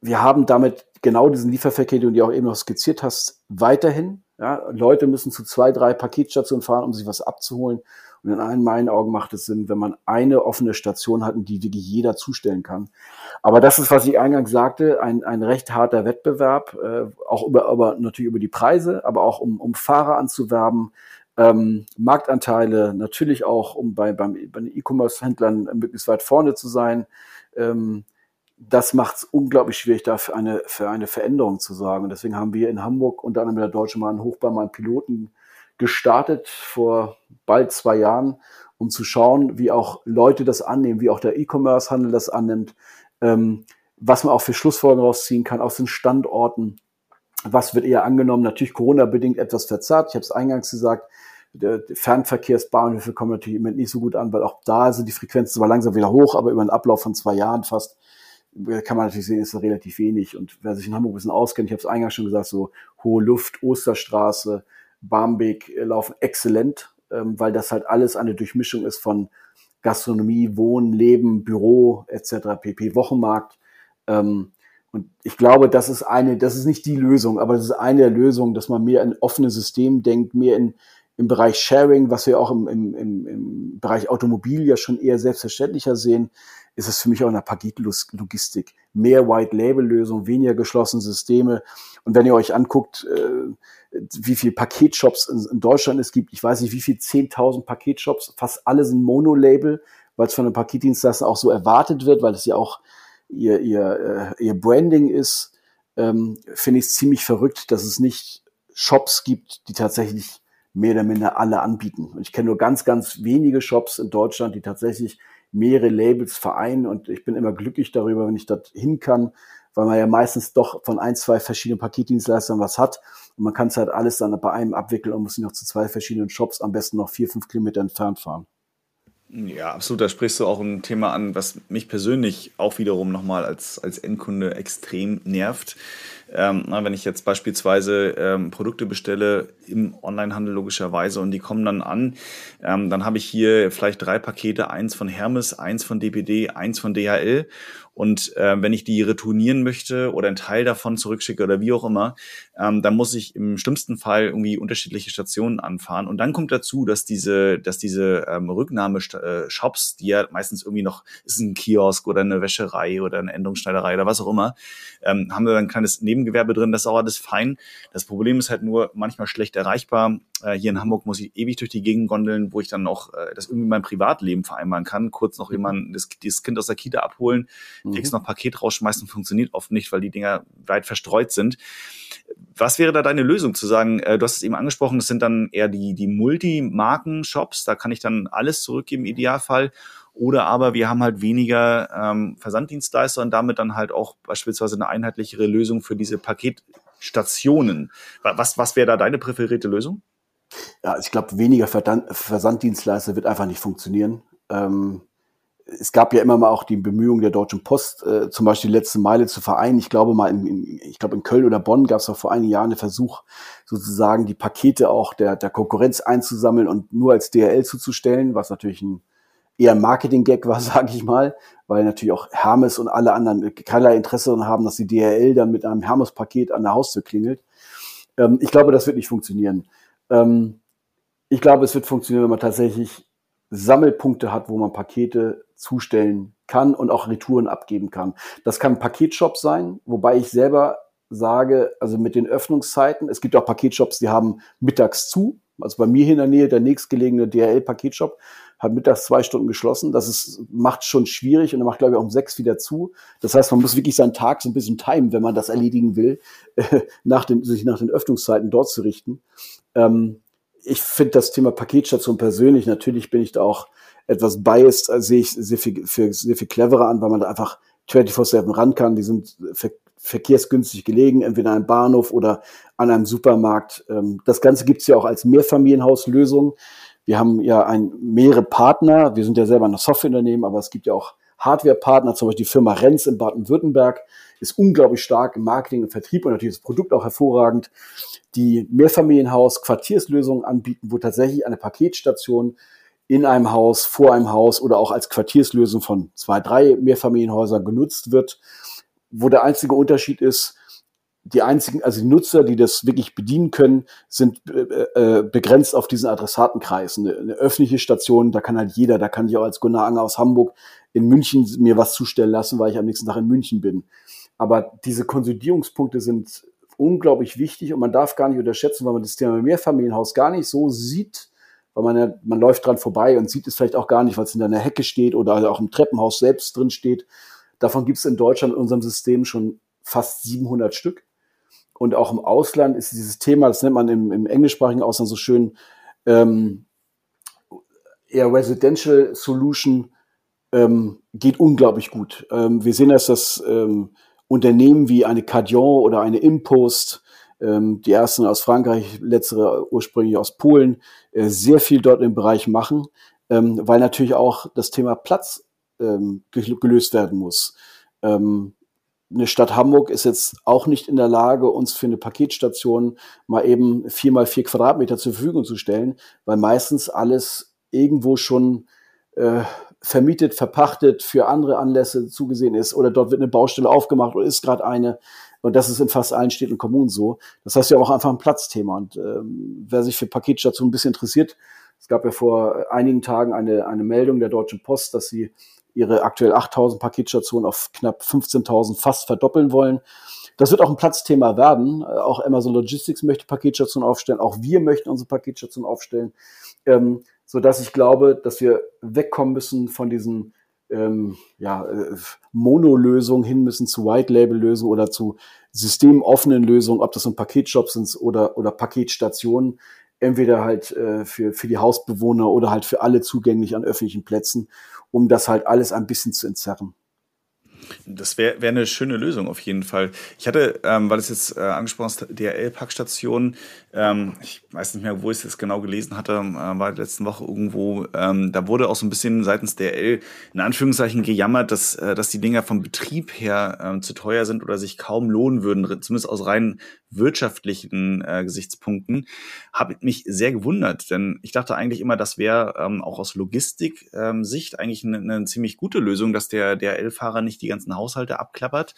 Wir haben damit genau diesen Lieferverkehr, den du auch eben noch skizziert hast, weiterhin. Ja, Leute müssen zu zwei, drei Paketstationen fahren, um sich was abzuholen. Und in meinen Augen macht es Sinn, wenn man eine offene Station hat, die wirklich jeder zustellen kann. Aber das ist, was ich eingangs sagte, ein, ein recht harter Wettbewerb, äh, auch über, aber natürlich über die Preise, aber auch um, um Fahrer anzuwerben, ähm, Marktanteile, natürlich auch, um bei, beim, bei den E-Commerce-Händlern möglichst weit vorne zu sein. Ähm, das macht es unglaublich schwierig, da für eine, für eine Veränderung zu sagen. Und deswegen haben wir in Hamburg unter anderem mit der Deutschen Bahn Hochbahn mal einen Piloten gestartet vor bald zwei Jahren, um zu schauen, wie auch Leute das annehmen, wie auch der E-Commerce-Handel das annimmt, ähm, was man auch für Schlussfolgerungen rausziehen kann aus den Standorten. Was wird eher angenommen? Natürlich Corona-bedingt etwas verzerrt. Ich habe es eingangs gesagt, der Fernverkehrsbahnhöfe kommen natürlich im Moment nicht so gut an, weil auch da sind die Frequenzen zwar langsam wieder hoch, aber über einen Ablauf von zwei Jahren fast kann man natürlich sehen, ist das relativ wenig. Und wer sich in Hamburg ein bisschen auskennt, ich habe es eingangs schon gesagt, so hohe Luft, Osterstraße, Barmbek äh, laufen exzellent, ähm, weil das halt alles eine Durchmischung ist von Gastronomie, Wohnen, Leben, Büro etc. pp. Wochenmarkt. Ähm, und ich glaube, das ist eine, das ist nicht die Lösung, aber das ist eine der Lösungen, dass man mehr in offene System denkt, mehr in, im Bereich Sharing, was wir auch im, im, im, Bereich Automobil ja schon eher selbstverständlicher sehen, ist es für mich auch eine Paketlogistik. Mehr White-Label-Lösungen, weniger geschlossene Systeme. Und wenn ihr euch anguckt, äh, wie viel Paketshops in, Deutschland es gibt, ich weiß nicht, wie viel 10.000 Paketshops, fast alle sind Mono-Label, weil es von den Paketdienstleistern auch so erwartet wird, weil es ja auch ihr, ihr, äh, ihr Branding ist, ähm, finde ich es ziemlich verrückt, dass es nicht Shops gibt, die tatsächlich mehr oder minder alle anbieten. Und ich kenne nur ganz, ganz wenige Shops in Deutschland, die tatsächlich mehrere Labels vereinen. Und ich bin immer glücklich darüber, wenn ich dorthin kann, weil man ja meistens doch von ein, zwei verschiedenen Paketdienstleistern was hat und man kann es halt alles dann bei einem abwickeln und muss nicht noch zu zwei verschiedenen Shops am besten noch vier, fünf Kilometer entfernt fahren. Ja, absolut. Da sprichst du auch ein Thema an, was mich persönlich auch wiederum nochmal als, als Endkunde extrem nervt. Ähm, na, wenn ich jetzt beispielsweise ähm, Produkte bestelle im Onlinehandel logischerweise und die kommen dann an, ähm, dann habe ich hier vielleicht drei Pakete, eins von Hermes, eins von DPD, eins von DHL und äh, wenn ich die retournieren möchte oder einen Teil davon zurückschicke oder wie auch immer, ähm, dann muss ich im schlimmsten Fall irgendwie unterschiedliche Stationen anfahren. Und dann kommt dazu, dass diese, dass diese ähm, Rücknahme-Shops, die ja meistens irgendwie noch, ist ein Kiosk oder eine Wäscherei oder eine Änderungsschneiderei oder was auch immer, ähm, haben wir ein kleines Nebengewerbe drin, das ist auch alles fein. Das Problem ist halt nur manchmal schlecht erreichbar. Äh, hier in Hamburg muss ich ewig durch die Gegend gondeln, wo ich dann noch äh, das irgendwie mein Privatleben vereinbaren kann. Kurz noch jemand das, das Kind aus der Kita abholen mhm. noch Paket rausschmeißen, funktioniert oft nicht, weil die Dinger weit verstreut sind. Was wäre da deine Lösung zu sagen? Äh, du hast es eben angesprochen, das sind dann eher die, die Multimarken-Shops, da kann ich dann alles zurückgeben im Idealfall. Oder aber wir haben halt weniger ähm, Versanddienstleister und damit dann halt auch beispielsweise eine einheitlichere Lösung für diese Paketstationen. Was, was wäre da deine präferierte Lösung? Ja, ich glaube, weniger Versanddienstleister wird einfach nicht funktionieren. Ähm, es gab ja immer mal auch die Bemühungen der Deutschen Post, äh, zum Beispiel die letzte Meile zu vereinen. Ich glaube mal, in, in, ich glaube in Köln oder Bonn gab es auch vor einigen Jahren einen Versuch, sozusagen die Pakete auch der, der Konkurrenz einzusammeln und nur als DRL zuzustellen, was natürlich ein eher Marketing-Gag war, sage ich mal, weil natürlich auch Hermes und alle anderen keinerlei Interesse daran haben, dass die DRL dann mit einem Hermes-Paket an der Haustür klingelt. Ähm, ich glaube, das wird nicht funktionieren. Ähm, ich glaube, es wird funktionieren, wenn man tatsächlich Sammelpunkte hat, wo man Pakete zustellen kann und auch Retouren abgeben kann. Das kann ein Paketshop sein, wobei ich selber sage, also mit den Öffnungszeiten, es gibt auch Paketshops, die haben mittags zu. Also bei mir in der Nähe, der nächstgelegene DHL-Paketshop hat mittags zwei Stunden geschlossen. Das ist, macht schon schwierig und er macht, glaube ich, auch um sechs wieder zu. Das heißt, man muss wirklich seinen Tag so ein bisschen timen, wenn man das erledigen will, nach den, sich nach den Öffnungszeiten dort zu richten. Ähm, ich finde das Thema Paketstation persönlich, natürlich bin ich da auch etwas biased, also sehe ich sehr viel, für sehr viel cleverer an, weil man da einfach 24-7 ran kann. Die sind verkehrsgünstig gelegen, entweder einem Bahnhof oder an einem Supermarkt. Ähm, das Ganze gibt's ja auch als Mehrfamilienhauslösung. Wir haben ja ein, mehrere Partner. Wir sind ja selber ein Softwareunternehmen, aber es gibt ja auch Hardwarepartner, zum Beispiel die Firma Renz in Baden-Württemberg, ist unglaublich stark im Marketing und Vertrieb und natürlich das Produkt auch hervorragend, die Mehrfamilienhaus Quartierslösungen anbieten, wo tatsächlich eine Paketstation in einem Haus, vor einem Haus oder auch als Quartierslösung von zwei, drei Mehrfamilienhäusern genutzt wird, wo der einzige Unterschied ist, die einzigen, also die Nutzer, die das wirklich bedienen können, sind äh, äh, begrenzt auf diesen Adressatenkreis. Eine, eine, öffentliche Station, da kann halt jeder, da kann ich auch als Gunnar Anger aus Hamburg in München mir was zustellen lassen, weil ich am nächsten Tag in München bin. Aber diese Konsolidierungspunkte sind unglaublich wichtig und man darf gar nicht unterschätzen, weil man das Thema Mehrfamilienhaus gar nicht so sieht, weil man ja, man läuft dran vorbei und sieht es vielleicht auch gar nicht, weil es in einer Hecke steht oder auch im Treppenhaus selbst drin steht. Davon gibt es in Deutschland in unserem System schon fast 700 Stück. Und auch im Ausland ist dieses Thema, das nennt man im, im englischsprachigen Ausland so schön, ähm, eher Residential Solution ähm, geht unglaublich gut. Ähm, wir sehen, dass das ähm, Unternehmen wie eine Cardion oder eine Impost, ähm, die ersten aus Frankreich, letztere ursprünglich aus Polen, äh, sehr viel dort im Bereich machen, ähm, weil natürlich auch das Thema Platz ähm, gelöst werden muss. Ähm, eine Stadt Hamburg ist jetzt auch nicht in der Lage, uns für eine Paketstation mal eben vier mal vier Quadratmeter zur Verfügung zu stellen, weil meistens alles irgendwo schon äh, vermietet, verpachtet, für andere Anlässe zugesehen ist oder dort wird eine Baustelle aufgemacht oder ist gerade eine. Und das ist in fast allen Städten und Kommunen so. Das heißt ja auch einfach ein Platzthema. Und ähm, wer sich für Paketstationen ein bisschen interessiert, es gab ja vor einigen Tagen eine, eine Meldung der Deutschen Post, dass sie ihre aktuell 8000 Paketstationen auf knapp 15.000 fast verdoppeln wollen. Das wird auch ein Platzthema werden. Auch Amazon Logistics möchte Paketstationen aufstellen. Auch wir möchten unsere Paketstationen aufstellen. Ähm, so ich glaube, dass wir wegkommen müssen von diesen ähm, ja, äh, Mono-Lösungen hin müssen zu White-Label-Lösungen oder zu systemoffenen Lösungen, ob das ein Paketshops sind oder, oder Paketstationen, entweder halt äh, für, für die Hausbewohner oder halt für alle zugänglich an öffentlichen Plätzen, um das halt alles ein bisschen zu entzerren. Das wäre wär eine schöne Lösung auf jeden Fall. Ich hatte, ähm, weil es jetzt äh, angesprochen ist, DRL-Packstation, ähm, ich weiß nicht mehr, wo ich es jetzt genau gelesen hatte, äh, war letzten Woche irgendwo, ähm, da wurde auch so ein bisschen seitens DRL in Anführungszeichen gejammert, dass, äh, dass die Dinger vom Betrieb her äh, zu teuer sind oder sich kaum lohnen würden, zumindest aus rein wirtschaftlichen äh, Gesichtspunkten, habe mich sehr gewundert, denn ich dachte eigentlich immer, das wäre ähm, auch aus Logistik-Sicht ähm, eigentlich eine, eine ziemlich gute Lösung, dass der DRL-Fahrer nicht die ganzen Haushalte abklappert,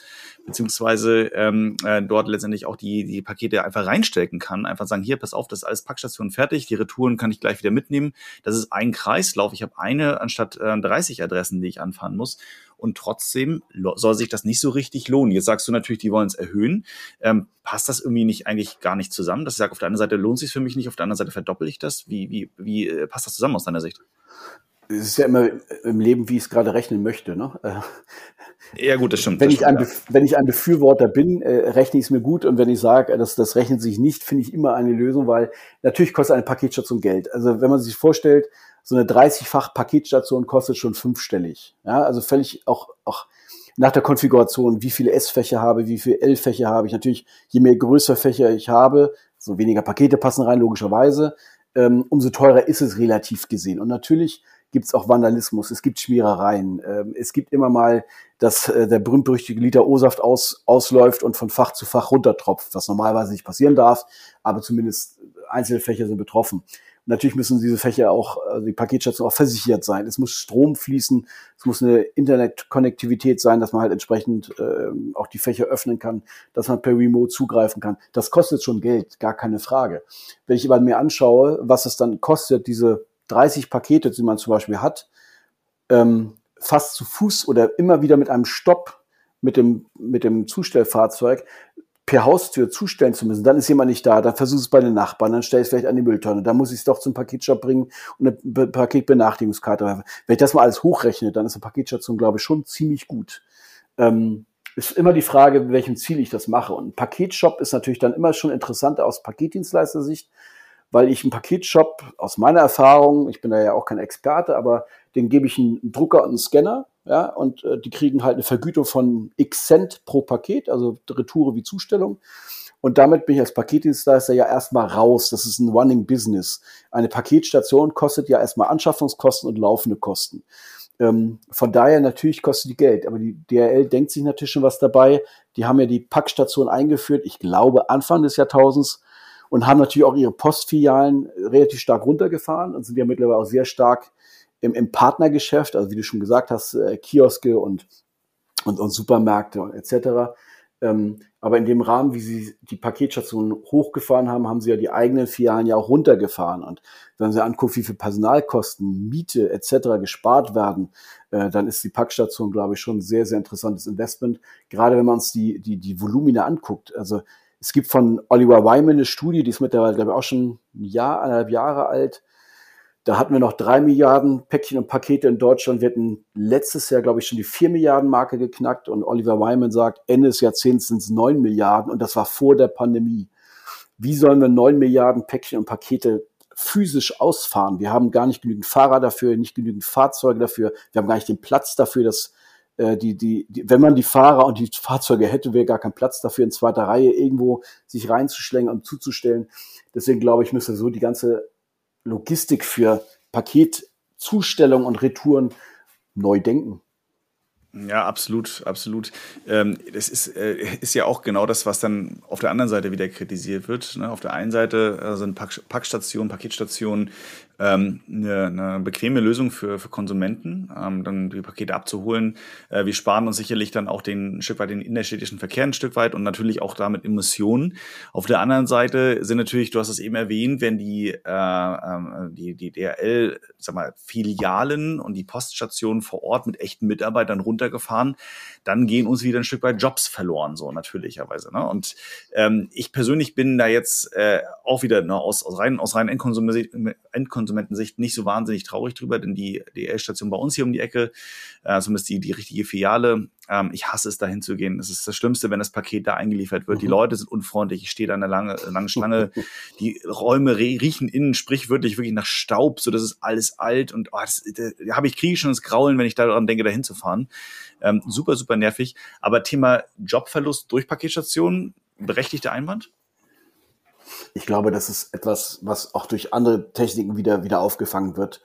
beziehungsweise ähm, äh, dort letztendlich auch die, die Pakete einfach reinstecken kann, einfach sagen, hier, pass auf, das ist alles Packstation fertig, die Retouren kann ich gleich wieder mitnehmen. Das ist ein Kreislauf. Ich habe eine anstatt äh, 30 Adressen, die ich anfahren muss. Und trotzdem soll sich das nicht so richtig lohnen. Jetzt sagst du natürlich, die wollen es erhöhen. Ähm, passt das irgendwie nicht eigentlich gar nicht zusammen? Dass ich sage, auf der einen Seite lohnt es sich für mich nicht, auf der anderen Seite verdoppel ich das. Wie, wie, wie äh, passt das zusammen aus deiner Sicht? Es ist ja immer im Leben, wie ich es gerade rechnen möchte. Ne? Äh, ja, gut, das stimmt. Wenn, das ich, ein, ja. wenn ich ein Befürworter bin, äh, rechne ich es mir gut. Und wenn ich sage, das, das rechnet sich nicht, finde ich immer eine Lösung, weil natürlich kostet eine Paketstation Geld. Also wenn man sich vorstellt, so eine 30-fach Paketstation kostet schon fünfstellig. Ja, also völlig auch, auch nach der Konfiguration, wie viele S-Fächer habe, wie viele L-Fächer habe ich. Natürlich, je mehr größer Fächer ich habe, so weniger Pakete passen rein, logischerweise, ähm, umso teurer ist es relativ gesehen. Und natürlich gibt es auch Vandalismus, es gibt Schmierereien, ähm, es gibt immer mal, dass äh, der berühmt-berüchtigte Liter O-Saft aus, ausläuft und von Fach zu Fach runtertropft, was normalerweise nicht passieren darf, aber zumindest einzelne Fächer sind betroffen. Natürlich müssen diese Fächer auch, also die Paketstationen auch versichert sein. Es muss Strom fließen, es muss eine Internetkonnektivität sein, dass man halt entsprechend äh, auch die Fächer öffnen kann, dass man per Remote zugreifen kann. Das kostet schon Geld, gar keine Frage. Wenn ich aber mir anschaue, was es dann kostet, diese 30 Pakete, die man zum Beispiel hat, ähm, fast zu Fuß oder immer wieder mit einem Stopp mit dem, mit dem Zustellfahrzeug per Haustür zustellen zu müssen, dann ist jemand nicht da, dann versuch es bei den Nachbarn, dann stell es vielleicht an die Mülltonne, dann muss ich es doch zum Paketshop bringen und eine Paketbenachrichtigungskarte. Wenn ich das mal alles hochrechne, dann ist eine Paketstation, glaube ich, schon ziemlich gut. Ähm, ist immer die Frage, mit welchem Ziel ich das mache. Und ein Paketshop ist natürlich dann immer schon interessanter aus Paketdienstleister-Sicht, weil ich einen Paketshop aus meiner Erfahrung, ich bin da ja auch kein Experte, aber den gebe ich einen Drucker und einen Scanner, ja, und äh, die kriegen halt eine Vergütung von x Cent pro Paket, also Retoure wie Zustellung. Und damit bin ich als Paketdienstleister ja erstmal raus. Das ist ein Running Business. Eine Paketstation kostet ja erstmal Anschaffungskosten und laufende Kosten. Ähm, von daher natürlich kostet die Geld. Aber die DRL denkt sich natürlich schon was dabei. Die haben ja die Packstation eingeführt, ich glaube Anfang des Jahrtausends und haben natürlich auch ihre Postfilialen relativ stark runtergefahren und sind ja mittlerweile auch sehr stark im, im Partnergeschäft, also wie du schon gesagt hast, äh, Kioske und, und, und Supermärkte und etc. Ähm, aber in dem Rahmen, wie sie die Paketstation hochgefahren haben, haben sie ja die eigenen Filialen ja auch runtergefahren. Und wenn sie angucken, wie viel Personalkosten, Miete etc. gespart werden, äh, dann ist die Packstation, glaube ich, schon ein sehr, sehr interessantes Investment. Gerade wenn man uns die, die, die Volumina anguckt. Also es gibt von Oliver Wyman eine Studie, die ist mittlerweile, glaube ich, auch schon ein Jahr, eineinhalb Jahre alt. Da hatten wir noch drei Milliarden Päckchen und Pakete in Deutschland. Wir hatten letztes Jahr, glaube ich, schon die vier Milliarden Marke geknackt. Und Oliver Wyman sagt, Ende des Jahrzehnts sind es neun Milliarden. Und das war vor der Pandemie. Wie sollen wir neun Milliarden Päckchen und Pakete physisch ausfahren? Wir haben gar nicht genügend Fahrer dafür, nicht genügend Fahrzeuge dafür. Wir haben gar nicht den Platz dafür, dass äh, die, die, die, wenn man die Fahrer und die Fahrzeuge hätte, wäre gar kein Platz dafür, in zweiter Reihe irgendwo sich reinzuschlängen und zuzustellen. Deswegen glaube ich, müsste so die ganze Logistik für Paketzustellung und Retouren neu denken. Ja, absolut, absolut. Ähm, das ist, äh, ist ja auch genau das, was dann auf der anderen Seite wieder kritisiert wird. Ne? Auf der einen Seite sind Pack Packstationen, Paketstationen ähm, eine, eine bequeme Lösung für, für Konsumenten, ähm, dann die Pakete abzuholen. Äh, wir sparen uns sicherlich dann auch den ein Stück weit den innerstädtischen Verkehr ein Stück weit und natürlich auch damit Emissionen. Auf der anderen Seite sind natürlich, du hast es eben erwähnt, wenn die, äh, äh, die, die DRL, sag mal, Filialen und die Poststationen vor Ort mit echten Mitarbeitern runtergefahren, dann gehen uns wieder ein Stück weit Jobs verloren, so natürlicherweise. Ne? Und ähm, ich persönlich bin da jetzt äh, auch wieder ne, aus, aus rein aus rein Endkonsumentensicht nicht so wahnsinnig traurig drüber, denn die DL-Station bei uns hier um die Ecke, äh, zumindest die, die richtige Filiale, ähm, ich hasse es, dahin zu gehen. Das ist das Schlimmste, wenn das Paket da eingeliefert wird. Mhm. Die Leute sind unfreundlich. Ich stehe da eine lange, lange Schlange. die Räume riechen innen sprichwörtlich wirklich nach Staub, so das ist alles alt und oh, das, da, da habe ich kriege schon das Graulen, wenn ich daran denke, dahin zu fahren. Ähm, super, super nervig. Aber Thema Jobverlust durch Paketstationen, berechtigter Einwand? Ich glaube, das ist etwas, was auch durch andere Techniken wieder, wieder aufgefangen wird.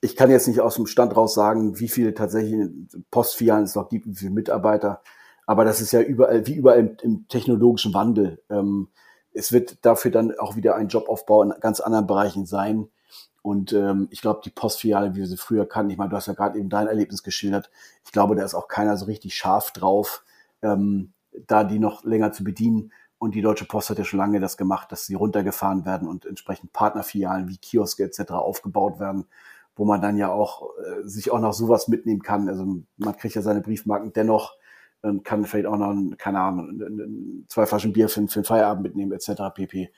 Ich kann jetzt nicht aus dem Stand raus sagen, wie viele tatsächlich Postfilialen es noch gibt, wie viele Mitarbeiter. Aber das ist ja überall, wie überall im, im technologischen Wandel. Ähm, es wird dafür dann auch wieder ein Jobaufbau in ganz anderen Bereichen sein. Und ähm, ich glaube, die Postfiliale, wie wir sie früher kannten, ich meine, du hast ja gerade eben dein Erlebnis geschildert, ich glaube, da ist auch keiner so richtig scharf drauf, ähm, da die noch länger zu bedienen. Und die Deutsche Post hat ja schon lange das gemacht, dass sie runtergefahren werden und entsprechend Partnerfilialen wie Kioske etc. aufgebaut werden, wo man dann ja auch äh, sich auch noch sowas mitnehmen kann. Also man kriegt ja seine Briefmarken dennoch und kann vielleicht auch noch, keine Ahnung, zwei Flaschen Bier für, für den Feierabend mitnehmen etc. pp.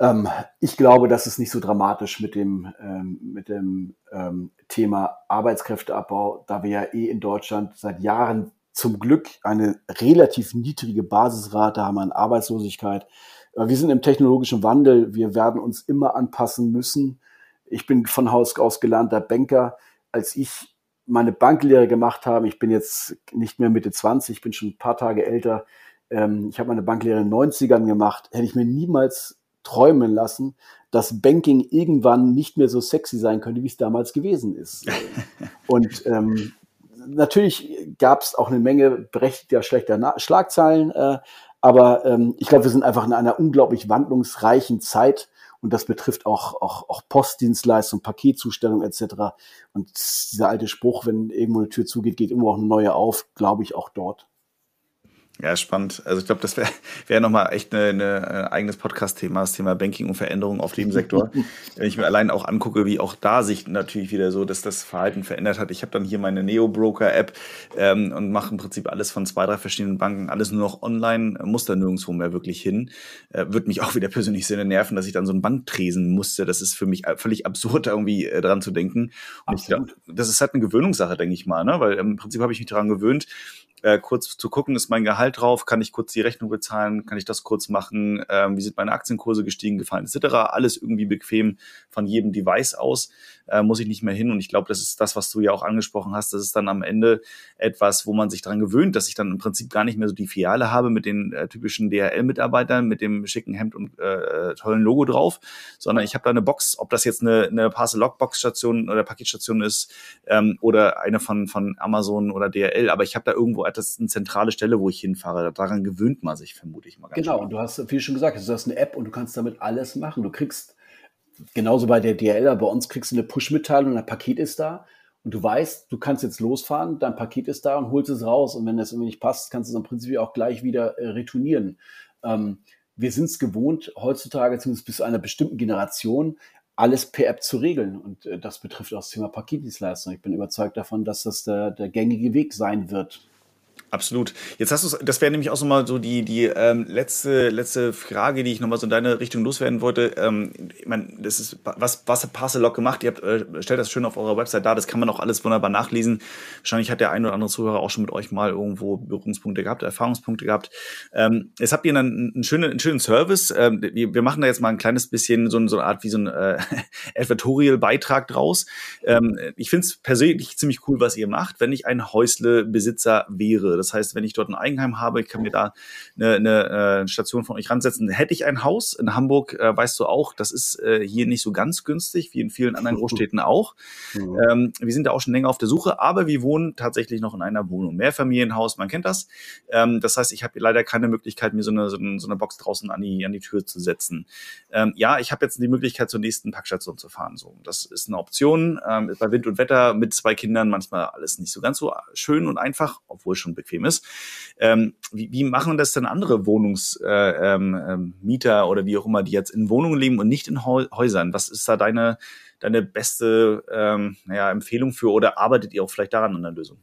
Ähm, ich glaube, das ist nicht so dramatisch mit dem, ähm, mit dem ähm, Thema Arbeitskräfteabbau, da wir ja eh in Deutschland seit Jahren zum Glück eine relativ niedrige Basisrate haben an Arbeitslosigkeit. Wir sind im technologischen Wandel. Wir werden uns immer anpassen müssen. Ich bin von Haus aus gelernter Banker. Als ich meine Banklehre gemacht habe, ich bin jetzt nicht mehr Mitte 20, ich bin schon ein paar Tage älter. Ähm, ich habe meine Banklehre in den 90ern gemacht. Hätte ich mir niemals träumen lassen, dass Banking irgendwann nicht mehr so sexy sein könnte, wie es damals gewesen ist. Und ähm, natürlich gab es auch eine Menge berechtigter schlechter Na Schlagzeilen, äh, aber ähm, ich glaube, wir sind einfach in einer unglaublich wandlungsreichen Zeit und das betrifft auch, auch, auch Postdienstleistung, Paketzustellung etc. Und dieser alte Spruch, wenn irgendwo eine Tür zugeht, geht immer auch eine neue auf, glaube ich auch dort. Ja, spannend. Also ich glaube, das wäre wär nochmal echt ein ein äh, eigenes Podcast-Thema, das Thema Banking und Veränderungen auf dem Sektor. Wenn ich mir allein auch angucke, wie auch da sich natürlich wieder so, dass das Verhalten verändert hat. Ich habe dann hier meine Neo-Broker-App ähm, und mache im Prinzip alles von zwei, drei verschiedenen Banken, alles nur noch online, muss da nirgendwo mehr wirklich hin. Äh, Würde mich auch wieder persönlich sehr nerven, dass ich dann so einen Banktresen musste. Das ist für mich völlig absurd, irgendwie äh, dran zu denken. Und ich glaub, das ist halt eine Gewöhnungssache, denke ich mal, ne? weil im Prinzip habe ich mich daran gewöhnt, äh, kurz zu gucken, ist mein Gehalt drauf, kann ich kurz die Rechnung bezahlen, kann ich das kurz machen, ähm, wie sind meine Aktienkurse gestiegen, gefallen, etc. Alles irgendwie bequem von jedem Device aus, äh, muss ich nicht mehr hin. Und ich glaube, das ist das, was du ja auch angesprochen hast, das ist dann am Ende etwas, wo man sich dran gewöhnt, dass ich dann im Prinzip gar nicht mehr so die Filiale habe mit den äh, typischen DHL-Mitarbeitern, mit dem schicken Hemd und äh, tollen Logo drauf, sondern ich habe da eine Box, ob das jetzt eine, eine Parcel-Log-Box-Station oder Paketstation ist ähm, oder eine von, von Amazon oder DHL, aber ich habe da irgendwo ist eine zentrale Stelle, wo ich hinfahre. Daran gewöhnt man sich vermute ich mal ganz Genau, und du hast, wie schon gesagt, du hast eine App und du kannst damit alles machen. Du kriegst, genauso bei der DHL, bei uns kriegst du eine Push-Mitteilung, ein Paket ist da und du weißt, du kannst jetzt losfahren, dein Paket ist da und holst es raus und wenn das irgendwie nicht passt, kannst du es im Prinzip auch gleich wieder äh, retournieren. Ähm, wir sind es gewohnt, heutzutage, zumindest bis zu einer bestimmten Generation, alles per App zu regeln. Und äh, das betrifft auch das Thema Paketdienstleistung. Ich bin überzeugt davon, dass das der, der gängige Weg sein wird. Absolut. Jetzt hast du das wäre nämlich auch so mal so die, die ähm, letzte, letzte Frage, die ich nochmal so in deine Richtung loswerden wollte. Ähm, ich meine, das ist, was, was hat Parcellock gemacht? Ihr habt, äh, stellt das schön auf eurer Website dar, das kann man auch alles wunderbar nachlesen. Wahrscheinlich hat der ein oder andere Zuhörer auch schon mit euch mal irgendwo Berührungspunkte gehabt, Erfahrungspunkte gehabt. Ähm, jetzt habt ihr einen, einen, schönen, einen schönen Service. Ähm, wir, wir machen da jetzt mal ein kleines bisschen so, so eine Art wie so ein äh, Advertorial-Beitrag draus. Ähm, ich finde es persönlich ziemlich cool, was ihr macht. Wenn ich ein Häusle-Besitzer wäre, Das heißt, wenn ich dort ein Eigenheim habe, ich kann mir da eine, eine äh, Station von euch ransetzen. Hätte ich ein Haus in Hamburg, äh, weißt du auch, das ist äh, hier nicht so ganz günstig, wie in vielen anderen Großstädten auch. Mhm. Ähm, wir sind da auch schon länger auf der Suche, aber wir wohnen tatsächlich noch in einer Wohnung. Mehrfamilienhaus, man kennt das. Ähm, das heißt, ich habe leider keine Möglichkeit, mir so eine, so eine Box draußen an die, an die Tür zu setzen. Ähm, ja, ich habe jetzt die Möglichkeit, zur nächsten Packstation zu fahren. So, das ist eine Option. Ähm, bei Wind und Wetter mit zwei Kindern manchmal alles nicht so ganz so schön und einfach, obwohl schon bequem ist. Ähm, wie, wie machen das denn andere Wohnungsmieter äh, ähm, ähm oder wie auch immer, die jetzt in Wohnungen leben und nicht in Häusern? Was ist da deine, deine beste ähm, naja, Empfehlung für oder arbeitet ihr auch vielleicht daran an der Lösung?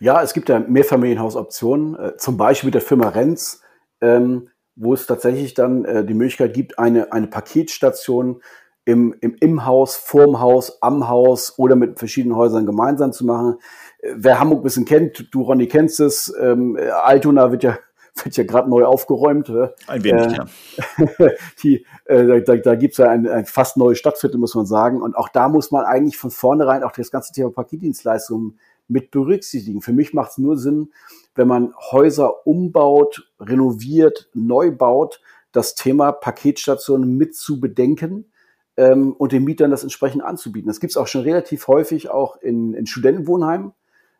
Ja, es gibt ja Mehrfamilienhausoptionen, äh, zum Beispiel mit der Firma Renz, ähm, wo es tatsächlich dann äh, die Möglichkeit gibt, eine, eine Paketstation im, im, im Haus, vorm Haus, am Haus oder mit verschiedenen Häusern gemeinsam zu machen. Wer Hamburg ein bisschen kennt, du Ronny kennst es, ähm, Altona wird ja wird ja gerade neu aufgeräumt. Ein wenig, äh, ja. die, äh, da da gibt es ja ein, ein fast neues Stadtviertel, muss man sagen. Und auch da muss man eigentlich von vornherein auch das ganze Thema Paketdienstleistungen mit berücksichtigen. Für mich macht es nur Sinn, wenn man Häuser umbaut, renoviert, neu baut, das Thema Paketstationen mit zu bedenken ähm, und den Mietern das entsprechend anzubieten. Das gibt es auch schon relativ häufig auch in, in Studentenwohnheimen.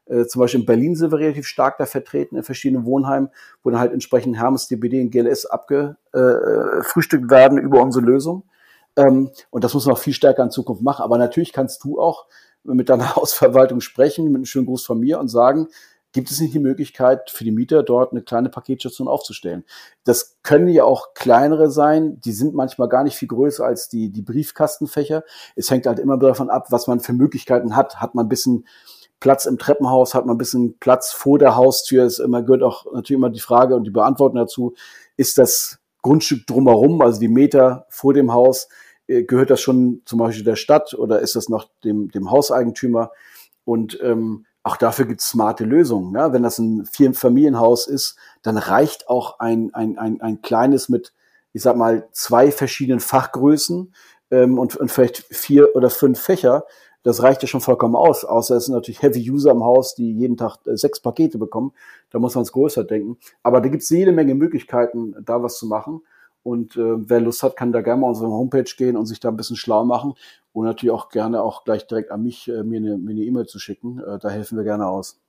Äh, zum Beispiel in Berlin sind wir relativ stark da vertreten in verschiedenen Wohnheimen, wo dann halt entsprechend Hermes, DBD und GLS abgefrühstückt äh, werden über unsere Lösung. Ähm, und das muss man auch viel stärker in Zukunft machen. Aber natürlich kannst du auch mit deiner Hausverwaltung sprechen, mit einem schönen Gruß von mir und sagen, gibt es nicht die Möglichkeit für die Mieter dort eine kleine Paketstation aufzustellen. Das können ja auch kleinere sein, die sind manchmal gar nicht viel größer als die, die Briefkastenfächer. Es hängt halt immer davon ab, was man für Möglichkeiten hat. Hat man ein bisschen Platz im Treppenhaus, hat man ein bisschen Platz vor der Haustür, ist immer, gehört auch natürlich immer die Frage und die Beantwortung dazu, ist das Grundstück drumherum, also die Meter vor dem Haus, äh, gehört das schon zum Beispiel der Stadt oder ist das noch dem, dem Hauseigentümer? Und ähm, auch dafür gibt es smarte Lösungen. Ja? Wenn das ein Vierfamilienhaus ist, dann reicht auch ein, ein, ein, ein kleines mit, ich sag mal, zwei verschiedenen Fachgrößen ähm, und, und vielleicht vier oder fünf Fächer. Das reicht ja schon vollkommen aus. Außer es sind natürlich Heavy-User im Haus, die jeden Tag äh, sechs Pakete bekommen. Da muss man es größer denken. Aber da gibt es jede Menge Möglichkeiten, da was zu machen. Und äh, wer Lust hat, kann da gerne mal auf unsere Homepage gehen und sich da ein bisschen schlau machen und natürlich auch gerne auch gleich direkt an mich äh, mir eine E-Mail e zu schicken. Äh, da helfen wir gerne aus.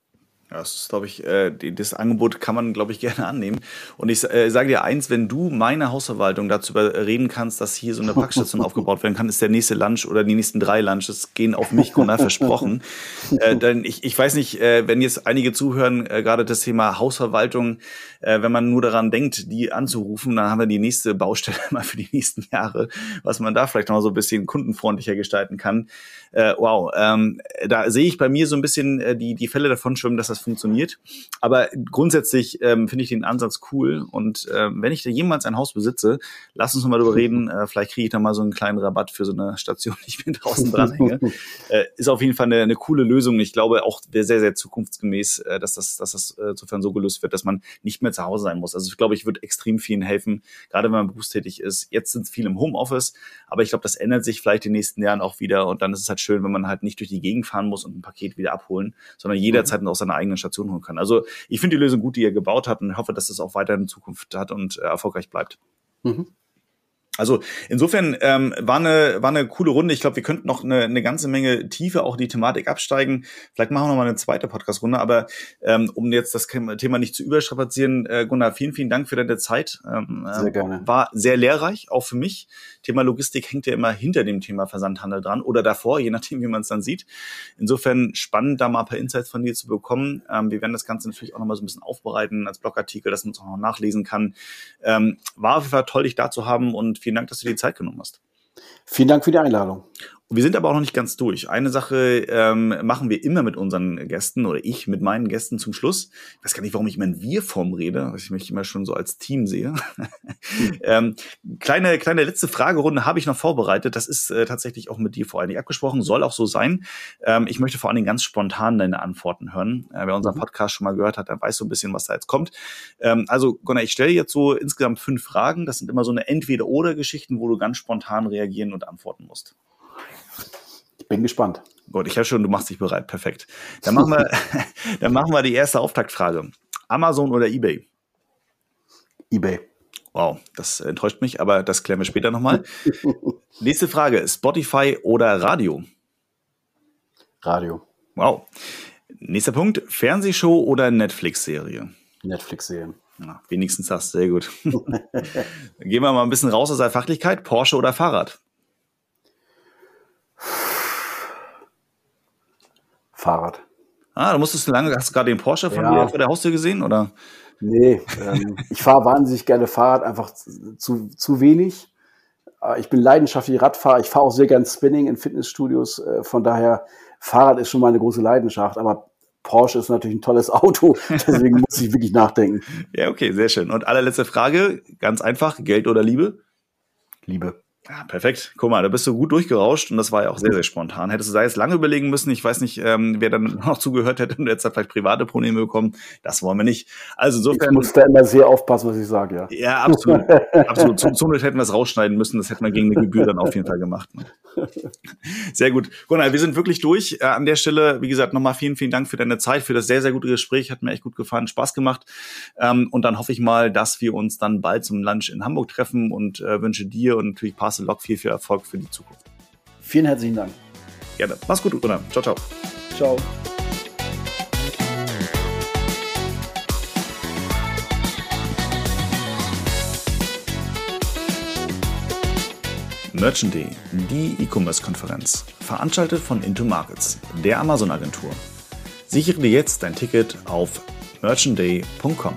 Ja, das ist, glaube ich, äh, das Angebot kann man, glaube ich, gerne annehmen. Und ich äh, sage dir eins, wenn du meine Hausverwaltung dazu überreden kannst, dass hier so eine Packstation aufgebaut werden kann, ist der nächste Lunch oder die nächsten drei Lunches gehen auf mich, Gunnar, versprochen. Äh, denn ich, ich weiß nicht, äh, wenn jetzt einige zuhören, äh, gerade das Thema Hausverwaltung, äh, wenn man nur daran denkt, die anzurufen, dann haben wir die nächste Baustelle mal für die nächsten Jahre, was man da vielleicht noch so ein bisschen kundenfreundlicher gestalten kann. Äh, wow, ähm, da sehe ich bei mir so ein bisschen äh, die, die Fälle davon schwimmen, dass das funktioniert. Aber grundsätzlich ähm, finde ich den Ansatz cool. Und ähm, wenn ich da jemals ein Haus besitze, lass uns mal darüber reden. Äh, vielleicht kriege ich da mal so einen kleinen Rabatt für so eine Station, die ich mir draußen dranhänge. äh, ist auf jeden Fall eine, eine coole Lösung. Ich glaube auch sehr, sehr zukunftsgemäß, äh, dass das, dass das äh, insofern so gelöst wird, dass man nicht mehr zu Hause sein muss. Also ich glaube, ich würde extrem vielen helfen, gerade wenn man berufstätig ist. Jetzt sind viele im Homeoffice, aber ich glaube, das ändert sich vielleicht in den nächsten Jahren auch wieder. Und dann ist es halt schön, wenn man halt nicht durch die Gegend fahren muss und ein Paket wieder abholen, sondern jederzeit mhm. auch seine eigene Station holen kann. Also ich finde die Lösung gut, die ihr gebaut habt und hoffe, dass es auch weiter in Zukunft hat und äh, erfolgreich bleibt. Mhm. Also insofern ähm, war, eine, war eine coole Runde. Ich glaube, wir könnten noch eine, eine ganze Menge Tiefe auch die Thematik absteigen. Vielleicht machen wir noch mal eine zweite Podcast-Runde. Aber ähm, um jetzt das Thema nicht zu überstrapazieren, äh, Gunnar, vielen, vielen Dank für deine Zeit. Ähm, sehr gerne. War sehr lehrreich, auch für mich. Thema Logistik hängt ja immer hinter dem Thema Versandhandel dran oder davor, je nachdem, wie man es dann sieht. Insofern spannend, da mal ein paar Insights von dir zu bekommen. Ähm, wir werden das Ganze natürlich auch noch mal so ein bisschen aufbereiten als Blogartikel, dass man es auch noch nachlesen kann. Ähm, war auf jeden Fall toll, dich da zu haben und vielen Dank, dass du dir die Zeit genommen hast. Vielen Dank für die Einladung. Wir sind aber auch noch nicht ganz durch. Eine Sache ähm, machen wir immer mit unseren Gästen oder ich mit meinen Gästen zum Schluss. Ich weiß gar nicht, warum ich immer in Wir-Form rede, weil ich mich immer schon so als Team sehe. ähm, kleine, kleine letzte Fragerunde habe ich noch vorbereitet. Das ist äh, tatsächlich auch mit dir vor allen Dingen abgesprochen, soll auch so sein. Ähm, ich möchte vor allen Dingen ganz spontan deine Antworten hören. Äh, wer unseren mhm. Podcast schon mal gehört hat, der weiß so ein bisschen, was da jetzt kommt. Ähm, also, Gunnar, ich stelle jetzt so insgesamt fünf Fragen. Das sind immer so eine Entweder-Oder-Geschichten, wo du ganz spontan reagieren und antworten musst. Ich bin gespannt. Gut, ich höre schon, du machst dich bereit. Perfekt. Dann machen wir, dann machen wir die erste Auftaktfrage. Amazon oder eBay? eBay. Wow, das enttäuscht mich, aber das klären wir später nochmal. Nächste Frage: Spotify oder Radio? Radio. Wow. Nächster Punkt: Fernsehshow oder Netflix-Serie? Netflix-Serien. Ja, wenigstens das, sehr gut. Gehen wir mal ein bisschen raus aus der Fachlichkeit. Porsche oder Fahrrad? Fahrrad. Ah, du musstest lange, hast du gerade den Porsche von ja. dir vor der Haustür gesehen, oder? Nee, ähm, ich fahre wahnsinnig gerne Fahrrad, einfach zu, zu wenig. Äh, ich bin leidenschaftlich Radfahrer. Ich fahre auch sehr gern Spinning in Fitnessstudios. Äh, von daher, Fahrrad ist schon mal eine große Leidenschaft. Aber Porsche ist natürlich ein tolles Auto. Deswegen muss ich wirklich nachdenken. Ja, okay, sehr schön. Und allerletzte Frage, ganz einfach, Geld oder Liebe? Liebe. Ja, perfekt. Guck mal, da bist du gut durchgerauscht und das war ja auch sehr, sehr spontan. Hättest du da jetzt lange überlegen müssen, ich weiß nicht, ähm, wer dann noch zugehört hätte und jetzt hat vielleicht private Probleme bekommen. Das wollen wir nicht. Also insofern. Ich muss da immer sehr aufpassen, was ich sage, ja. Ja, absolut. absolut. Zum, zum hätten wir es rausschneiden müssen. Das hätten wir gegen eine Gebühr dann auf jeden Fall gemacht. Ne? Sehr gut. Gunnar, wir sind wirklich durch. Äh, an der Stelle, wie gesagt, nochmal vielen, vielen Dank für deine Zeit, für das sehr, sehr gute Gespräch. Hat mir echt gut gefallen, Spaß gemacht. Ähm, und dann hoffe ich mal, dass wir uns dann bald zum Lunch in Hamburg treffen und äh, wünsche dir und natürlich Parcel Lock viel, viel Erfolg Erfolg für die Zukunft. Vielen herzlichen Dank. Gerne. Mach's gut, Gunnar. Ciao, ciao. Ciao. Merchant Day, die E-Commerce-Konferenz, veranstaltet von Into Markets, der Amazon-Agentur. Sichere dir jetzt dein Ticket auf merchantday.com.